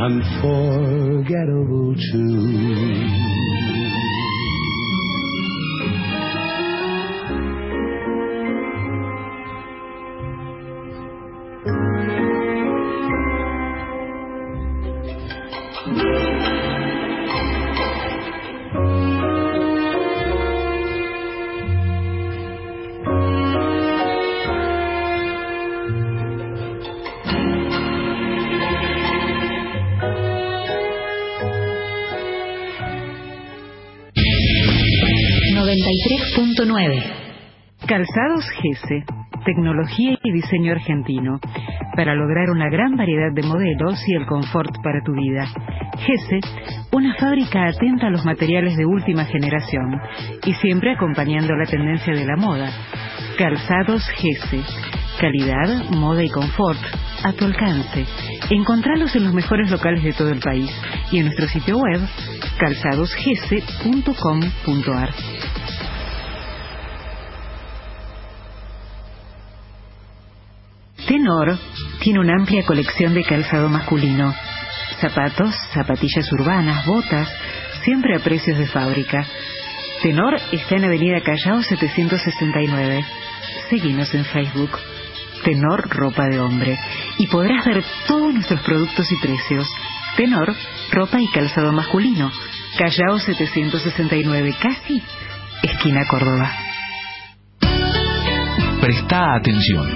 unforgettable too. Calzados GESE, tecnología y diseño argentino, para lograr una gran variedad de modelos y el confort para tu vida. GESE, una fábrica atenta a los materiales de última generación y siempre acompañando la tendencia de la moda. Calzados GESE, calidad, moda y confort a tu alcance. Encontralos en los mejores locales de todo el país y en nuestro sitio web calzadosgese.com.ar. Tenor tiene una amplia colección de calzado masculino. Zapatos, zapatillas urbanas, botas, siempre a precios de fábrica. Tenor está en Avenida Callao 769. Seguinos en Facebook. Tenor Ropa de Hombre. Y podrás ver todos nuestros productos y precios. Tenor, ropa y calzado masculino. Callao 769, casi esquina Córdoba. Presta atención.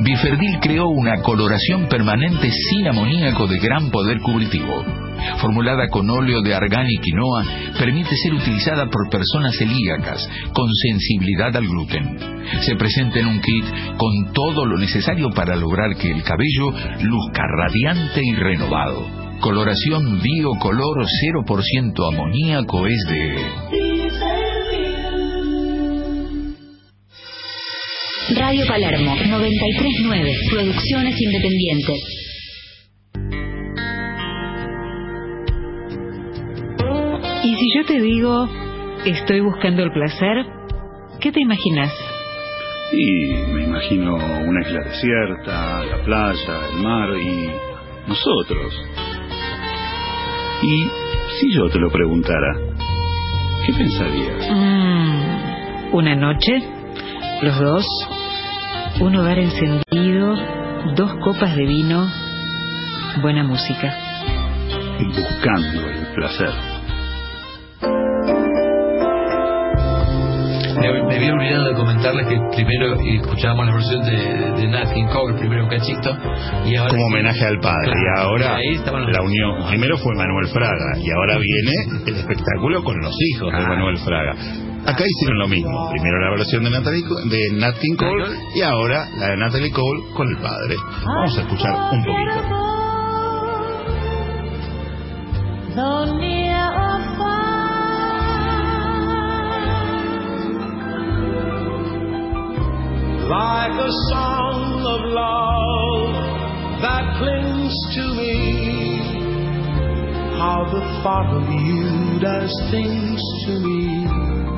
Biferdil creó una coloración permanente sin amoníaco de gran poder cubritivo. Formulada con óleo de argán y quinoa, permite ser utilizada por personas celíacas con sensibilidad al gluten. Se presenta en un kit con todo lo necesario para lograr que el cabello luzca radiante y renovado. Coloración biocolor 0% amoníaco es de... Radio Palermo 939, Producciones Independientes. Y si yo te digo, estoy buscando el placer, ¿qué te imaginas? Y me imagino una isla desierta, la playa, el mar y nosotros. Y si yo te lo preguntara, ¿qué pensarías? Mm, una noche, los dos, un hogar encendido, dos copas de vino, buena música. Buscando el placer. Me, me había olvidado de comentarles que primero escuchábamos la versión de, de Nat King Cole, primero un cachito, y ahora... Como homenaje al padre. Claro, y ahora y los- la unión. Primero fue Manuel Fraga y ahora viene el espectáculo con los hijos de Manuel Fraga. Acá hicieron lo mismo. Primero la versión de, Natalie, de Nat King Cole y ahora la de Natalie Cole con el padre. Vamos a escuchar un poquito. Like a song of love that clings to me. How the thought of you does things to me.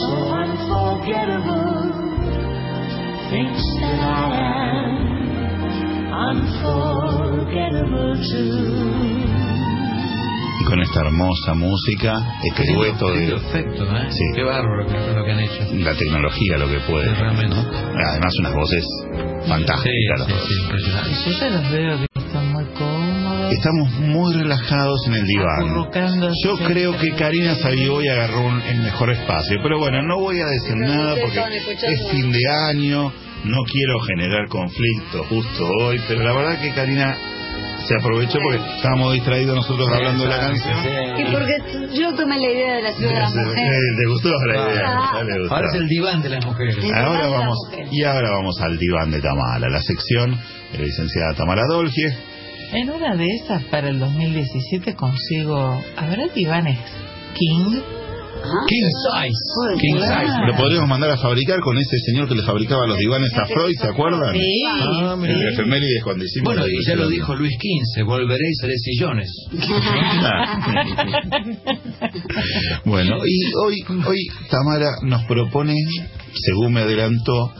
So unforgettable thinks that I am unforgettable too. Y con esta hermosa música, este Qué dueto de efecto, ¿eh? Sí. Qué bárbaro que- lo que han hecho. la tecnología, lo que puede. Realmente. ¿no? Además, unas voces fantásticas. yo ya los veo Estamos muy relajados en el diván. Yo creo que Karina salió y agarró un- el mejor espacio. Pero bueno, no voy a decir nada porque es fin de año, no quiero generar conflicto justo hoy, pero la verdad que Karina se aprovechó porque estábamos distraídos nosotros hablando de la canción. Y porque yo tomé la idea de la ciudad de las mujeres. ¿Te gustó la idea? Ah. Ahora es el diván de las mujeres. Ahora vamos, y ahora vamos al diván de Tamara, la sección de la licenciada Tamara Dolge. En una de esas, para el 2017, consigo. ¿Habrá divanes King? King size. King size. Lo podríamos mandar a fabricar con ese señor que le fabricaba los divanes a Freud, ¿se acuerdan? Sí. Ah, mira. En efemérides cuando hicimos Bueno, la y ya lo dijo Luis XV, volveré y seré sillones. Bueno, y hoy, hoy Tamara nos propone, según me adelantó,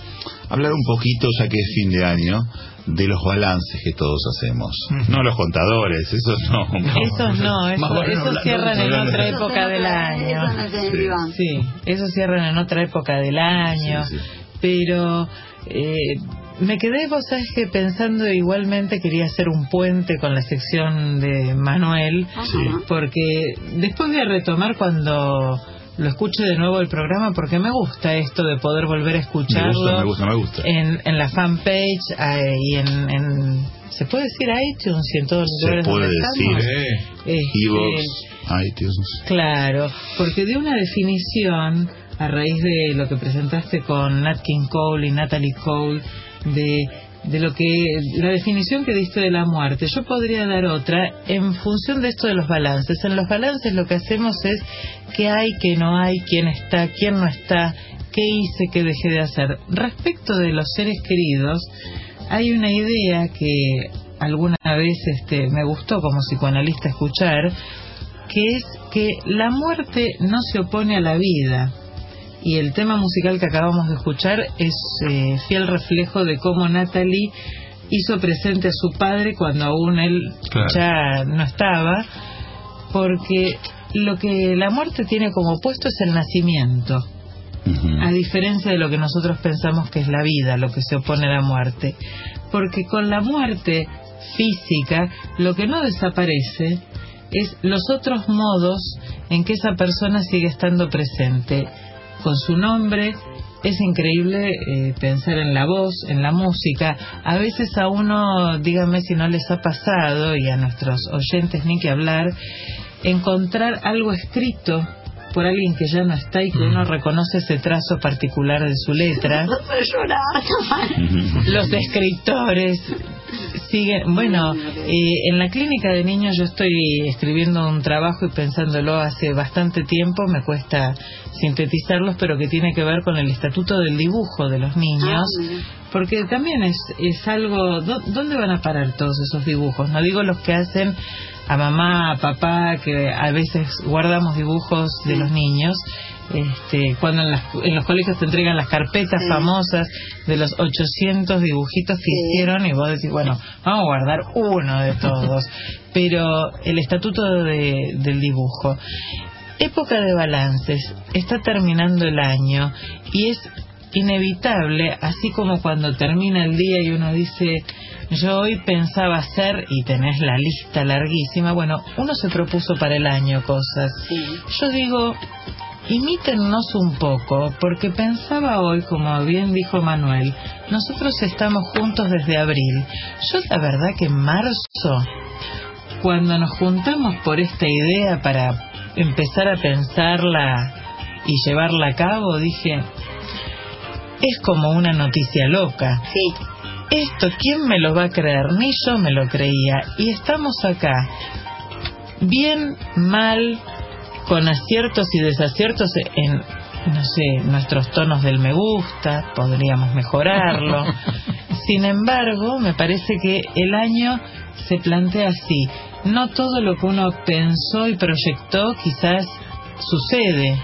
hablar un poquito, ya que es fin de año, de los balances que todos hacemos. No los contadores, esos no. Esos no, bueno esos cierran en otra época del año. Sí, esos cierran en otra época del año. Pero eh, me quedé, vos sabés que pensando igualmente quería hacer un puente con la sección de Manuel, porque después voy a retomar cuando lo escuche de nuevo el programa, porque me gusta esto de poder volver a Me escucharlo gusta, me gusta, me gusta. en, en la fanpage eh, y en, en- ¿Se puede decir iTunes y en todos los Se lugares puede donde estamos? decir Este, Evox, iTunes. Claro, porque de una definición, a raíz de lo que presentaste con Nat King Cole y Natalie Cole, de, de lo que, la definición que diste de la muerte, yo podría dar otra en función de esto de los balances. En los balances lo que hacemos es qué hay, qué no hay, quién está, quién no está, qué hice, qué dejé de hacer. Respecto de los seres queridos, hay una idea que alguna vez este, me gustó como psicoanalista escuchar, que es que la muerte no se opone a la vida. Y el tema musical que acabamos de escuchar es eh, fiel reflejo de cómo Natalie hizo presente a su padre cuando aún él Claro. ya no estaba, porque lo que la muerte tiene como opuesto es el nacimiento, a diferencia de lo que nosotros pensamos que es la vida, lo que se opone a la muerte. Porque con la muerte física, lo que no desaparece es los otros modos en que esa persona sigue estando presente, con su nombre. Es increíble eh, pensar en la voz, en la música. A veces a uno, díganme si no les ha pasado, y a nuestros oyentes ni que hablar, encontrar algo escrito por alguien que ya no está y que uno reconoce ese trazo particular de su letra. Los escritores siguen. Bueno, eh, en la clínica de niños yo estoy escribiendo un trabajo y pensándolo hace bastante tiempo, me cuesta sintetizarlos, pero que tiene que ver con el estatuto del dibujo de los niños. Porque también es, es algo. ¿dó- ¿Dónde van a parar todos esos dibujos? No digo los que hacen a mamá, a papá, que a veces guardamos dibujos de los niños. Este, cuando en, las- en los colegios te entregan las carpetas famosas de los 800 dibujitos que hicieron y vos decís, bueno, vamos a guardar uno de todos. Pero el estatuto de- del dibujo. Época de balances, está terminando el año y es inevitable, así como cuando termina el día y uno dice, yo hoy pensaba hacer y tenés la lista larguísima, bueno, uno se propuso para el año cosas. Yo digo, imítennos un poco, porque pensaba hoy, como bien dijo Manuel, nosotros estamos juntos desde abril. Yo la verdad que en marzo, cuando nos juntamos por esta idea para empezar a pensarla y llevarla a cabo, dije, es como una noticia loca. Esto, ¿quién me lo va a creer? Ni yo me lo creía. Y estamos acá, bien, mal, con aciertos y desaciertos en, no sé, nuestros tonos del me gusta, podríamos mejorarlo. Sin embargo, me parece que el año se plantea así. No todo lo que uno pensó y proyectó quizás sucede,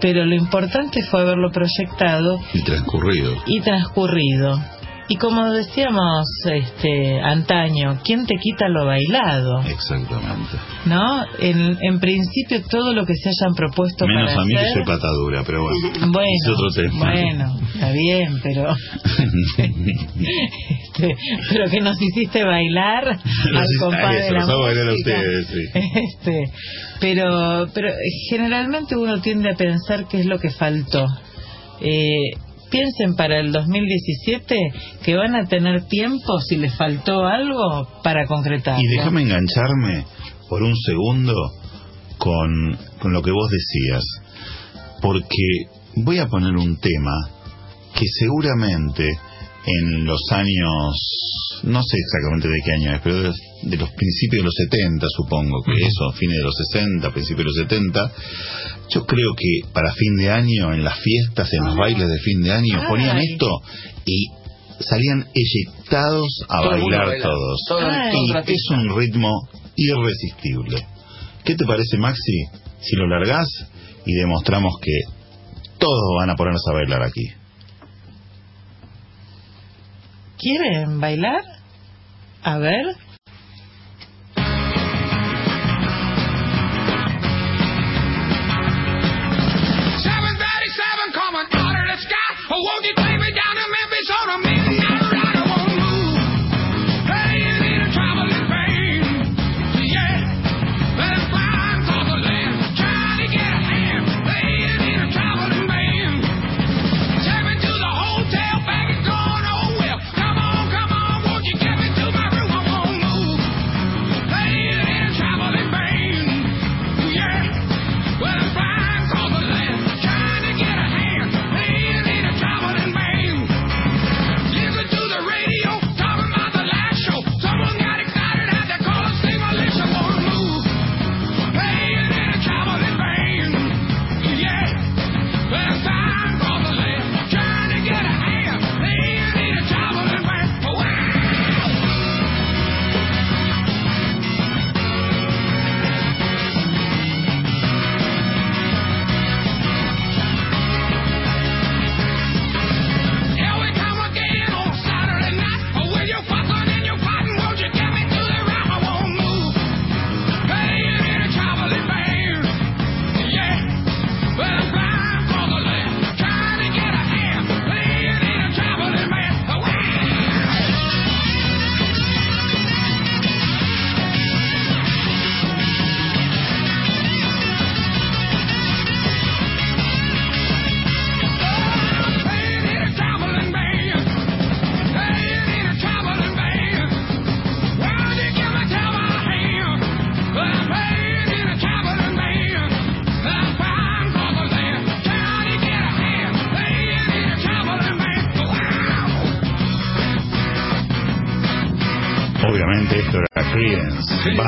pero lo importante fue haberlo proyectado Y transcurrido. y transcurrido. Y como decíamos este antaño, ¿quién te quita lo bailado? Exactamente. ¿No? En, en principio todo lo que se hayan propuesto Menos para a mí que soy patadura, pero bueno. Bueno, es otro tema. bueno, está bien, pero este, pero que nos hiciste bailar al compás de la bailar a música. ustedes, sí. Este, pero pero generalmente uno tiende a pensar qué es lo que faltó. Eh, piensen para el 2017 que van a tener tiempo si les faltó algo para concretarlo. Y déjame engancharme por un segundo con, con lo que vos decías, porque voy a poner un tema que seguramente en los años, no sé exactamente de qué año es, pero de, de los principios de los 70, supongo que eso, fines de los 60, principios de los 70, yo creo que para fin de año, en las fiestas, en los bailes de fin de año, ponían esto y salían eyectados a Todo bailar todos. Todo- Y es un ritmo irresistible. ¿Qué te parece, Maxi, si lo largás y demostramos que todos van a ponerse a bailar aquí? ¿Quieren bailar? A ver.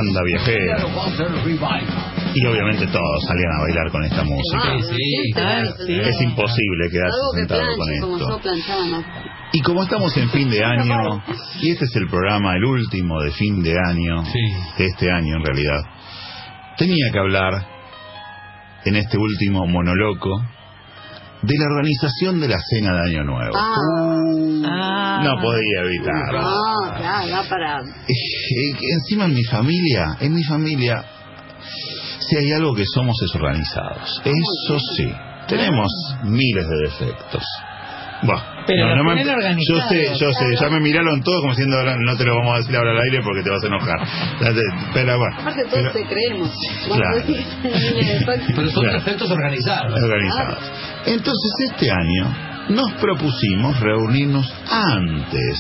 Banda viajera. Y obviamente todos salían a bailar con esta música. Es imposible quedarse sentado con planche, esto. Y como estamos en fin de año, y este es el programa, el último de fin de año, de este año en realidad, tenía que hablar en este último monoloco de la organización de la cena de Año Nuevo. Ah. No podía evitarlo. No, claro, para... Encima en mi familia, en mi familia, si hay algo que somos es organizados. Eso sí, tenemos miles de defectos. Pero lo me- tienen yo sé, yo sé, ya me miraron todos como diciendo "Ahora no te lo vamos a decir ahora al aire porque te vas a enojar. Pero bueno, Aparte todos te creemos. Claro. Pero son Claro. defectos organizados. organizados. Entonces este año nos propusimos reunirnos antes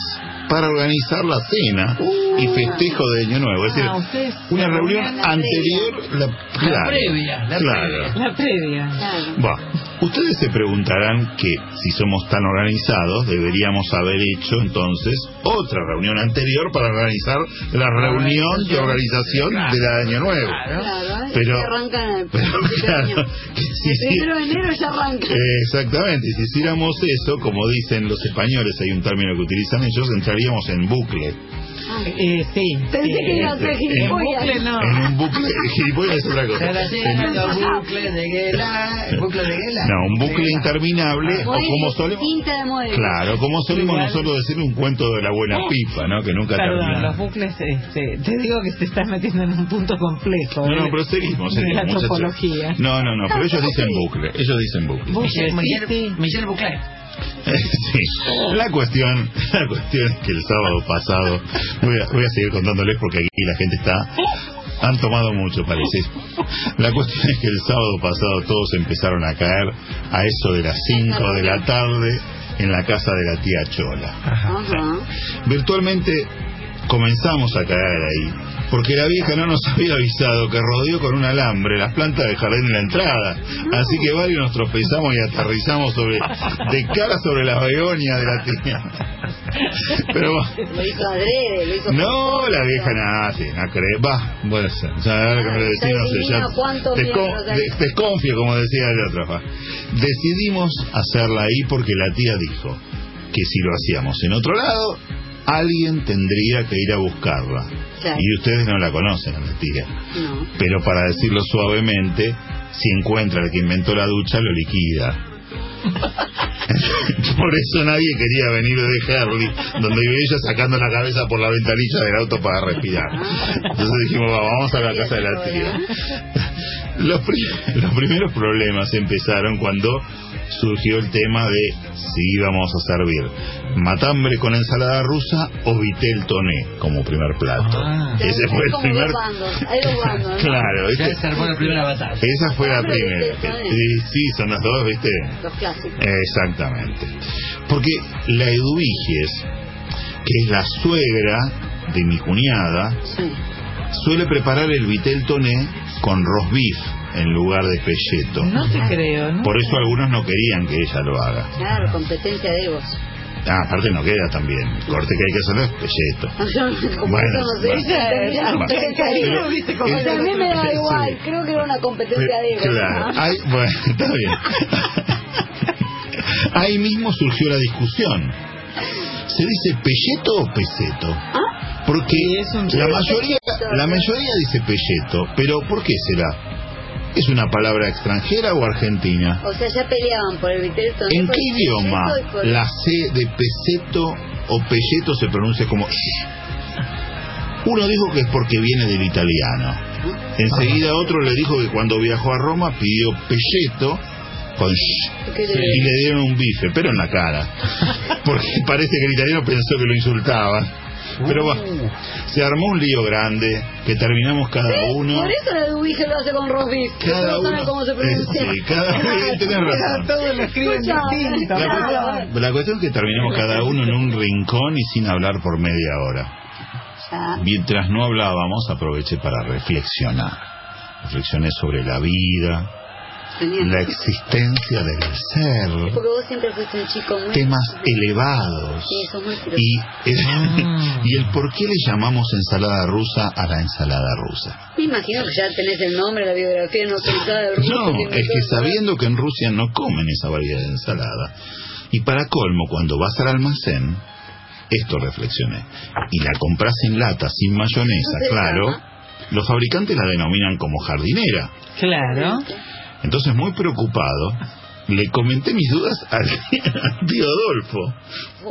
para organizar la cena y festejo de Año Nuevo. Es decir, Ah, una reunión la anterior, la, claro, previa, la claro. La previa. Bueno, ustedes se preguntarán que si somos tan organizados deberíamos haber hecho entonces otra reunión anterior para organizar la reunión de organización del Año Nuevo. Claro, Pero- y arrancan el Pero claro, año. que si- El primero de enero ya arranca. Eh, Exactamente, si hiciéramos eso, como dicen los españoles, hay un término que utilizan ellos, entraríamos en bucle. Eh, sí. Pensé sí. que era otra En gilipollas. bucle no. En un bucle, gilipollas es otra cosa. En- bucle de Guela, el bucle de Guela. no, un bucle interminable, o Mueble, como solemos... Tinta de mueble. Claro, como solemos nosotros decir un cuento de la buena pipa, ¿no? Que nunca Perdón, termina. los bucles, este, te digo que te estás metiendo en un punto complejo. No, no, ¿eh? pero seguimos, De seguimos, la topología. No, no, no, pero ellos dicen bucle, ellos dicen bucle. Bucle, Michel, sí, sí. La cuestión, la cuestión es que el sábado pasado, voy a, voy a seguir contándoles porque aquí la gente está, han tomado mucho parece. La cuestión es que el sábado pasado todos empezaron a caer a eso de las 5 de la tarde en la casa de la tía Chola. Ajá. Virtualmente comenzamos a caer ahí, porque la vieja no nos había avisado que rodeó con un alambre las plantas de jardín en la entrada. Así que varios nos tropezamos y aterrizamos sobre, de cara sobre la begonia de la tía. Pero bueno, Lo hizo adrede, lo hizo no, la vieja nada, sí, no cree. Va, ser. Ya que me lo decís, no sé, ya descon- miembros hay. de- desconfío, como decía el otro. va. Decidimos hacerla ahí porque la tía dijo que si lo hacíamos en otro lado, alguien tendría que ir a buscarla. Claro. Y ustedes no la conocen a la tía. No. Pero para decirlo suavemente, si encuentra al que inventó la ducha, lo liquida. Por eso nadie quería venir de Herley, donde vive ella sacando la cabeza por la ventanilla del auto para respirar. Entonces dijimos, "Va, vamos a la casa de la tía. Los, pri- los primeros problemas empezaron cuando surgió el tema de si íbamos a servir matambre con ensalada rusa o vitel toné como primer plato. Ese fue el Como primer... dos bandos, hay dos bandos, ¿no? Claro, Ya se armó la primera batalla. esa fue la primera. Sí, sí, son las dos, ¿viste? Los clásicos. Exactamente. Porque la Eduviges, que es la suegra de mi cuñada, suele preparar el vitel toné con roast beef en lugar de pelleto. No te creo, ¿no? Por eso algunos no querían que ella lo haga. Claro, competencia de egos. Ah, aparte no queda tan bien. El corte que hay que hacerlo es pelleto. Bueno, eso no sé. bueno. Competencia de egos. Pero- ¿Viste cómo es- A mí me da sí. igual, creo que era una competencia de egos. Claro, bueno, está bien. Ahí mismo surgió la discusión. ¿Se dice pelleto o peseto? Porque la mayoría, la mayoría dice pelleto, pero ¿por qué será? ¿Es una palabra extranjera o argentina? O sea, ya peleaban por el vitel toné. ¿En qué idioma por- la C de peseto o pelleto se pronuncia como sh? Uno dijo que es porque viene del italiano. Enseguida otro le dijo que cuando viajó a Roma pidió pelleto con sh ¿Qué le- y le dieron un bife, pero en la cara. Porque parece que el italiano pensó que lo insultaban. Pero bueno, se armó un lío grande que terminamos cada uno. Por eso la Dubige lo hace con roast beef. Cada uno- cómo se pronuncia. Eh, sí, cada uno- tenés razón. Todos lo escriben distinto. La cuestión, la cuestión es que terminamos cada uno en un rincón y sin hablar por media hora. Mientras no hablábamos, aproveché para reflexionar. Reflexioné sobre la vida, la existencia del ser, Porque vos siempre fuiste un chico muy... temas elevados sos muy y, y el por qué le llamamos ensalada rusa a la ensalada rusa. Me imagino que ya tenés el nombre, la biografía no pensada ruso. No, que es que sabiendo que en Rusia no comen esa variedad de ensalada, y para colmo, cuando vas al almacén, esto reflexioné, y la compras en lata sin mayonesa, ¿Cómo se claro, llama? los fabricantes la denominan como jardinera. Claro. Entonces, muy preocupado, le comenté mis dudas al, al tío Adolfo.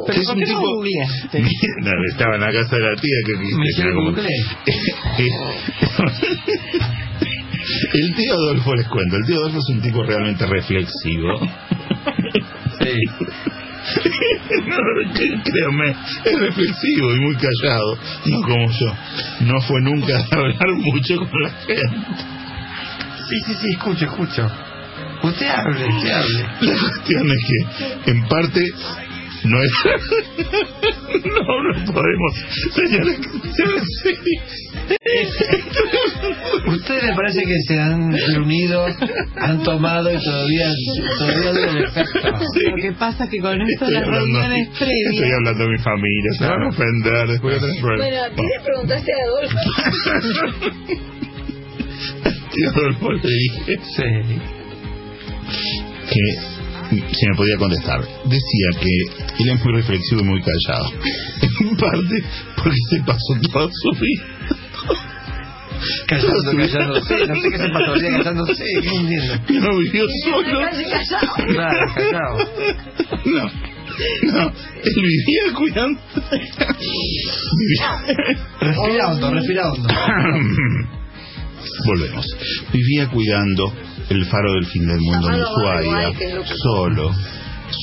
Pero es ¿por un qué no tipo... googleaste? No, estaba en la casa de la tía que Me era hicieron como-. El tío Adolfo, les cuento, el tío Adolfo es un tipo realmente reflexivo. No, que- créame, es reflexivo y muy callado, no como yo. No fue nunca de hablar mucho con la gente. Sí, sí, sí, escucho, escucho. Usted hable, usted hable. La cuestión es que, en parte, no es... No, no podemos. Señores, señores, sí. Ustedes me parece que se han reunido, han tomado y todavía, todavía el efecto. Lo que pasa es que con esto Estoy las hablando, reuniones estoy previas... hablando de mi familia, se van a ofender, después problemas. Bueno, ¿qué le preguntaste a Adolfo? Tío Adolfo le dije que si me podía contestar. Decía que él es muy reflexivo y muy callado. En parte porque se pasó toda su vida. Callando, callándose. No sé qué se pasó callándose. ¿Qué no entiendo? No vivió solo. Claro, callado. No. No, él vivía cuidando. Respira hondo, respira hondo. Volvemos. Vivía cuidando el faro del fin del mundo en Ushuaia, solo,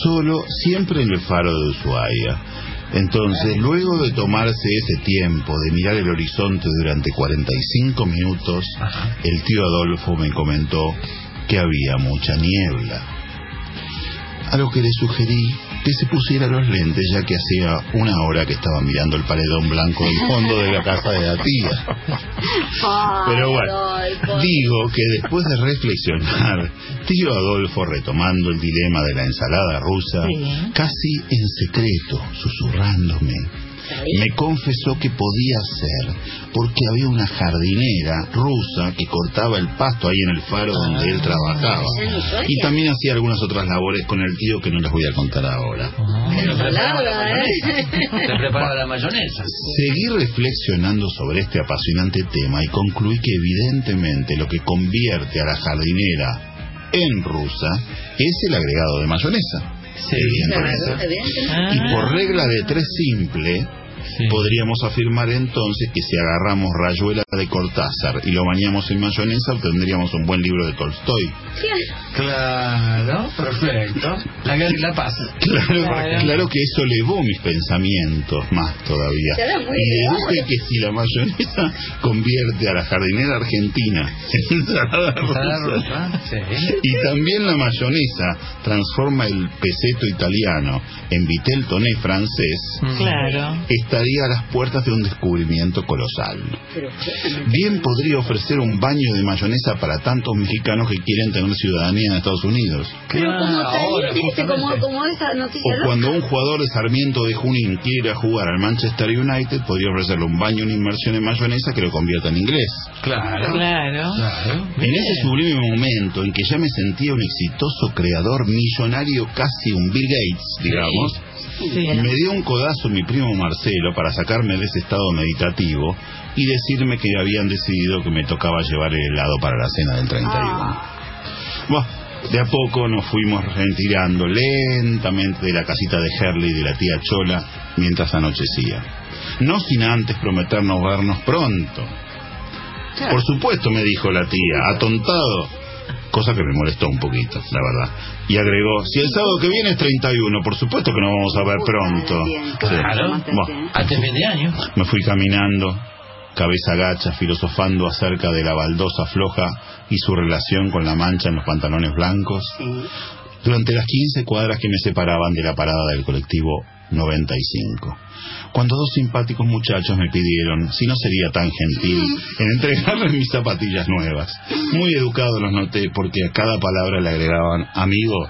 solo, siempre en el faro de Ushuaia. Entonces, luego de tomarse ese tiempo de mirar el horizonte durante 45 minutos, el tío Adolfo me comentó que había mucha niebla. A lo que le sugerí que se pusiera los lentes ya que hacía una hora que estaba mirando el paredón blanco del fondo de la casa de la tía. Pero bueno, digo que después de reflexionar, tío Adolfo, retomando el dilema de la ensalada rusa, casi en secreto, susurrándome, me confesó que podía ser porque había una jardinera rusa que cortaba el pasto ahí en el faro donde él trabajaba. Y también hacía algunas otras labores con el tío que no las voy a contar ahora. Palabra, ¿eh? Se preparaba la mayonesa. Seguí reflexionando sobre este apasionante tema y concluí que evidentemente lo que convierte a la jardinera en rusa es el agregado de mayonesa. Y por regla de tres simple, podríamos afirmar entonces que si agarramos rayuela de Cortázar y lo bañamos en mayonesa, obtendríamos un buen libro de Tolstoy. Claro, perfecto. La, la paz. Claro, claro que eso elevó mis pensamientos más todavía. Y deduje que si la mayonesa convierte a la jardinera argentina en ensalada rusa, rusa, sí. y también la mayonesa transforma el peseto italiano en vitel toné francés, Claro. Estaría a las puertas de un descubrimiento colosal. Bien podría ofrecer un baño de mayonesa para tantos mexicanos que quieren tener ciudadanía en Estados Unidos. Pero como ahora, también, viste, como, como esa noticia O cuando un jugador de Sarmiento de Junín quiere ir a jugar al Manchester United, podría ofrecerle un baño, una inmersión en mayonesa que lo convierta en inglés. Claro. Claro. En ese sublime momento en que ya me sentía un exitoso creador millonario, casi un Bill Gates, digamos, me dio un codazo mi primo Marcelo para sacarme de ese estado meditativo y decirme que habían decidido que me tocaba llevar el helado para la cena del 31. Buah, de a poco nos fuimos retirando lentamente de la casita de Herley y de la tía Chola mientras anochecía. No sin antes prometernos vernos pronto. Por supuesto, me dijo la tía, atontado. Cosa que me molestó un poquito, la verdad. Y agregó, si el sábado que viene es 31, por supuesto que nos vamos a ver pronto. Sí. Claro. Antes de año. me fui caminando, cabeza gacha, filosofando acerca de la baldosa floja y su relación con la mancha en los pantalones blancos. Durante las 15 cuadras que me separaban de la parada del colectivo 95. Cuando dos simpáticos muchachos me pidieron si no sería tan gentil en entregarles mis zapatillas nuevas. Muy educados los noté porque a cada palabra le agregaban amigo.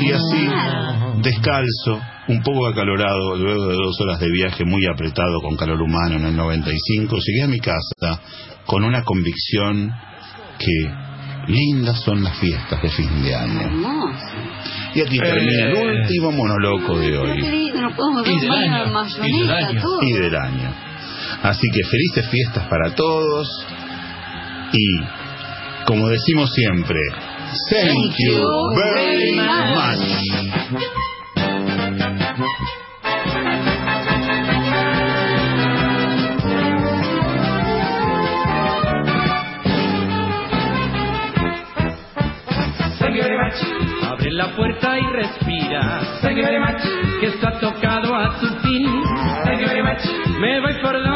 Y así, descalzo, un poco acalorado, luego de dos horas de viaje muy apretado con calor humano en el 95, llegué a mi casa con una convicción que lindas son las fiestas de fin de año. Y aquí termina el Eh. último monólogo de Qué hoy. nos podemos ver Y del de año, y del año. todo. Y del año. Así que felices fiestas para todos. Y, como decimos siempre, thank you very much. Thank Abre la puerta y respira. Thank you very much. Que esto ha tocado a su fin. Thank you very much. Me voy por donde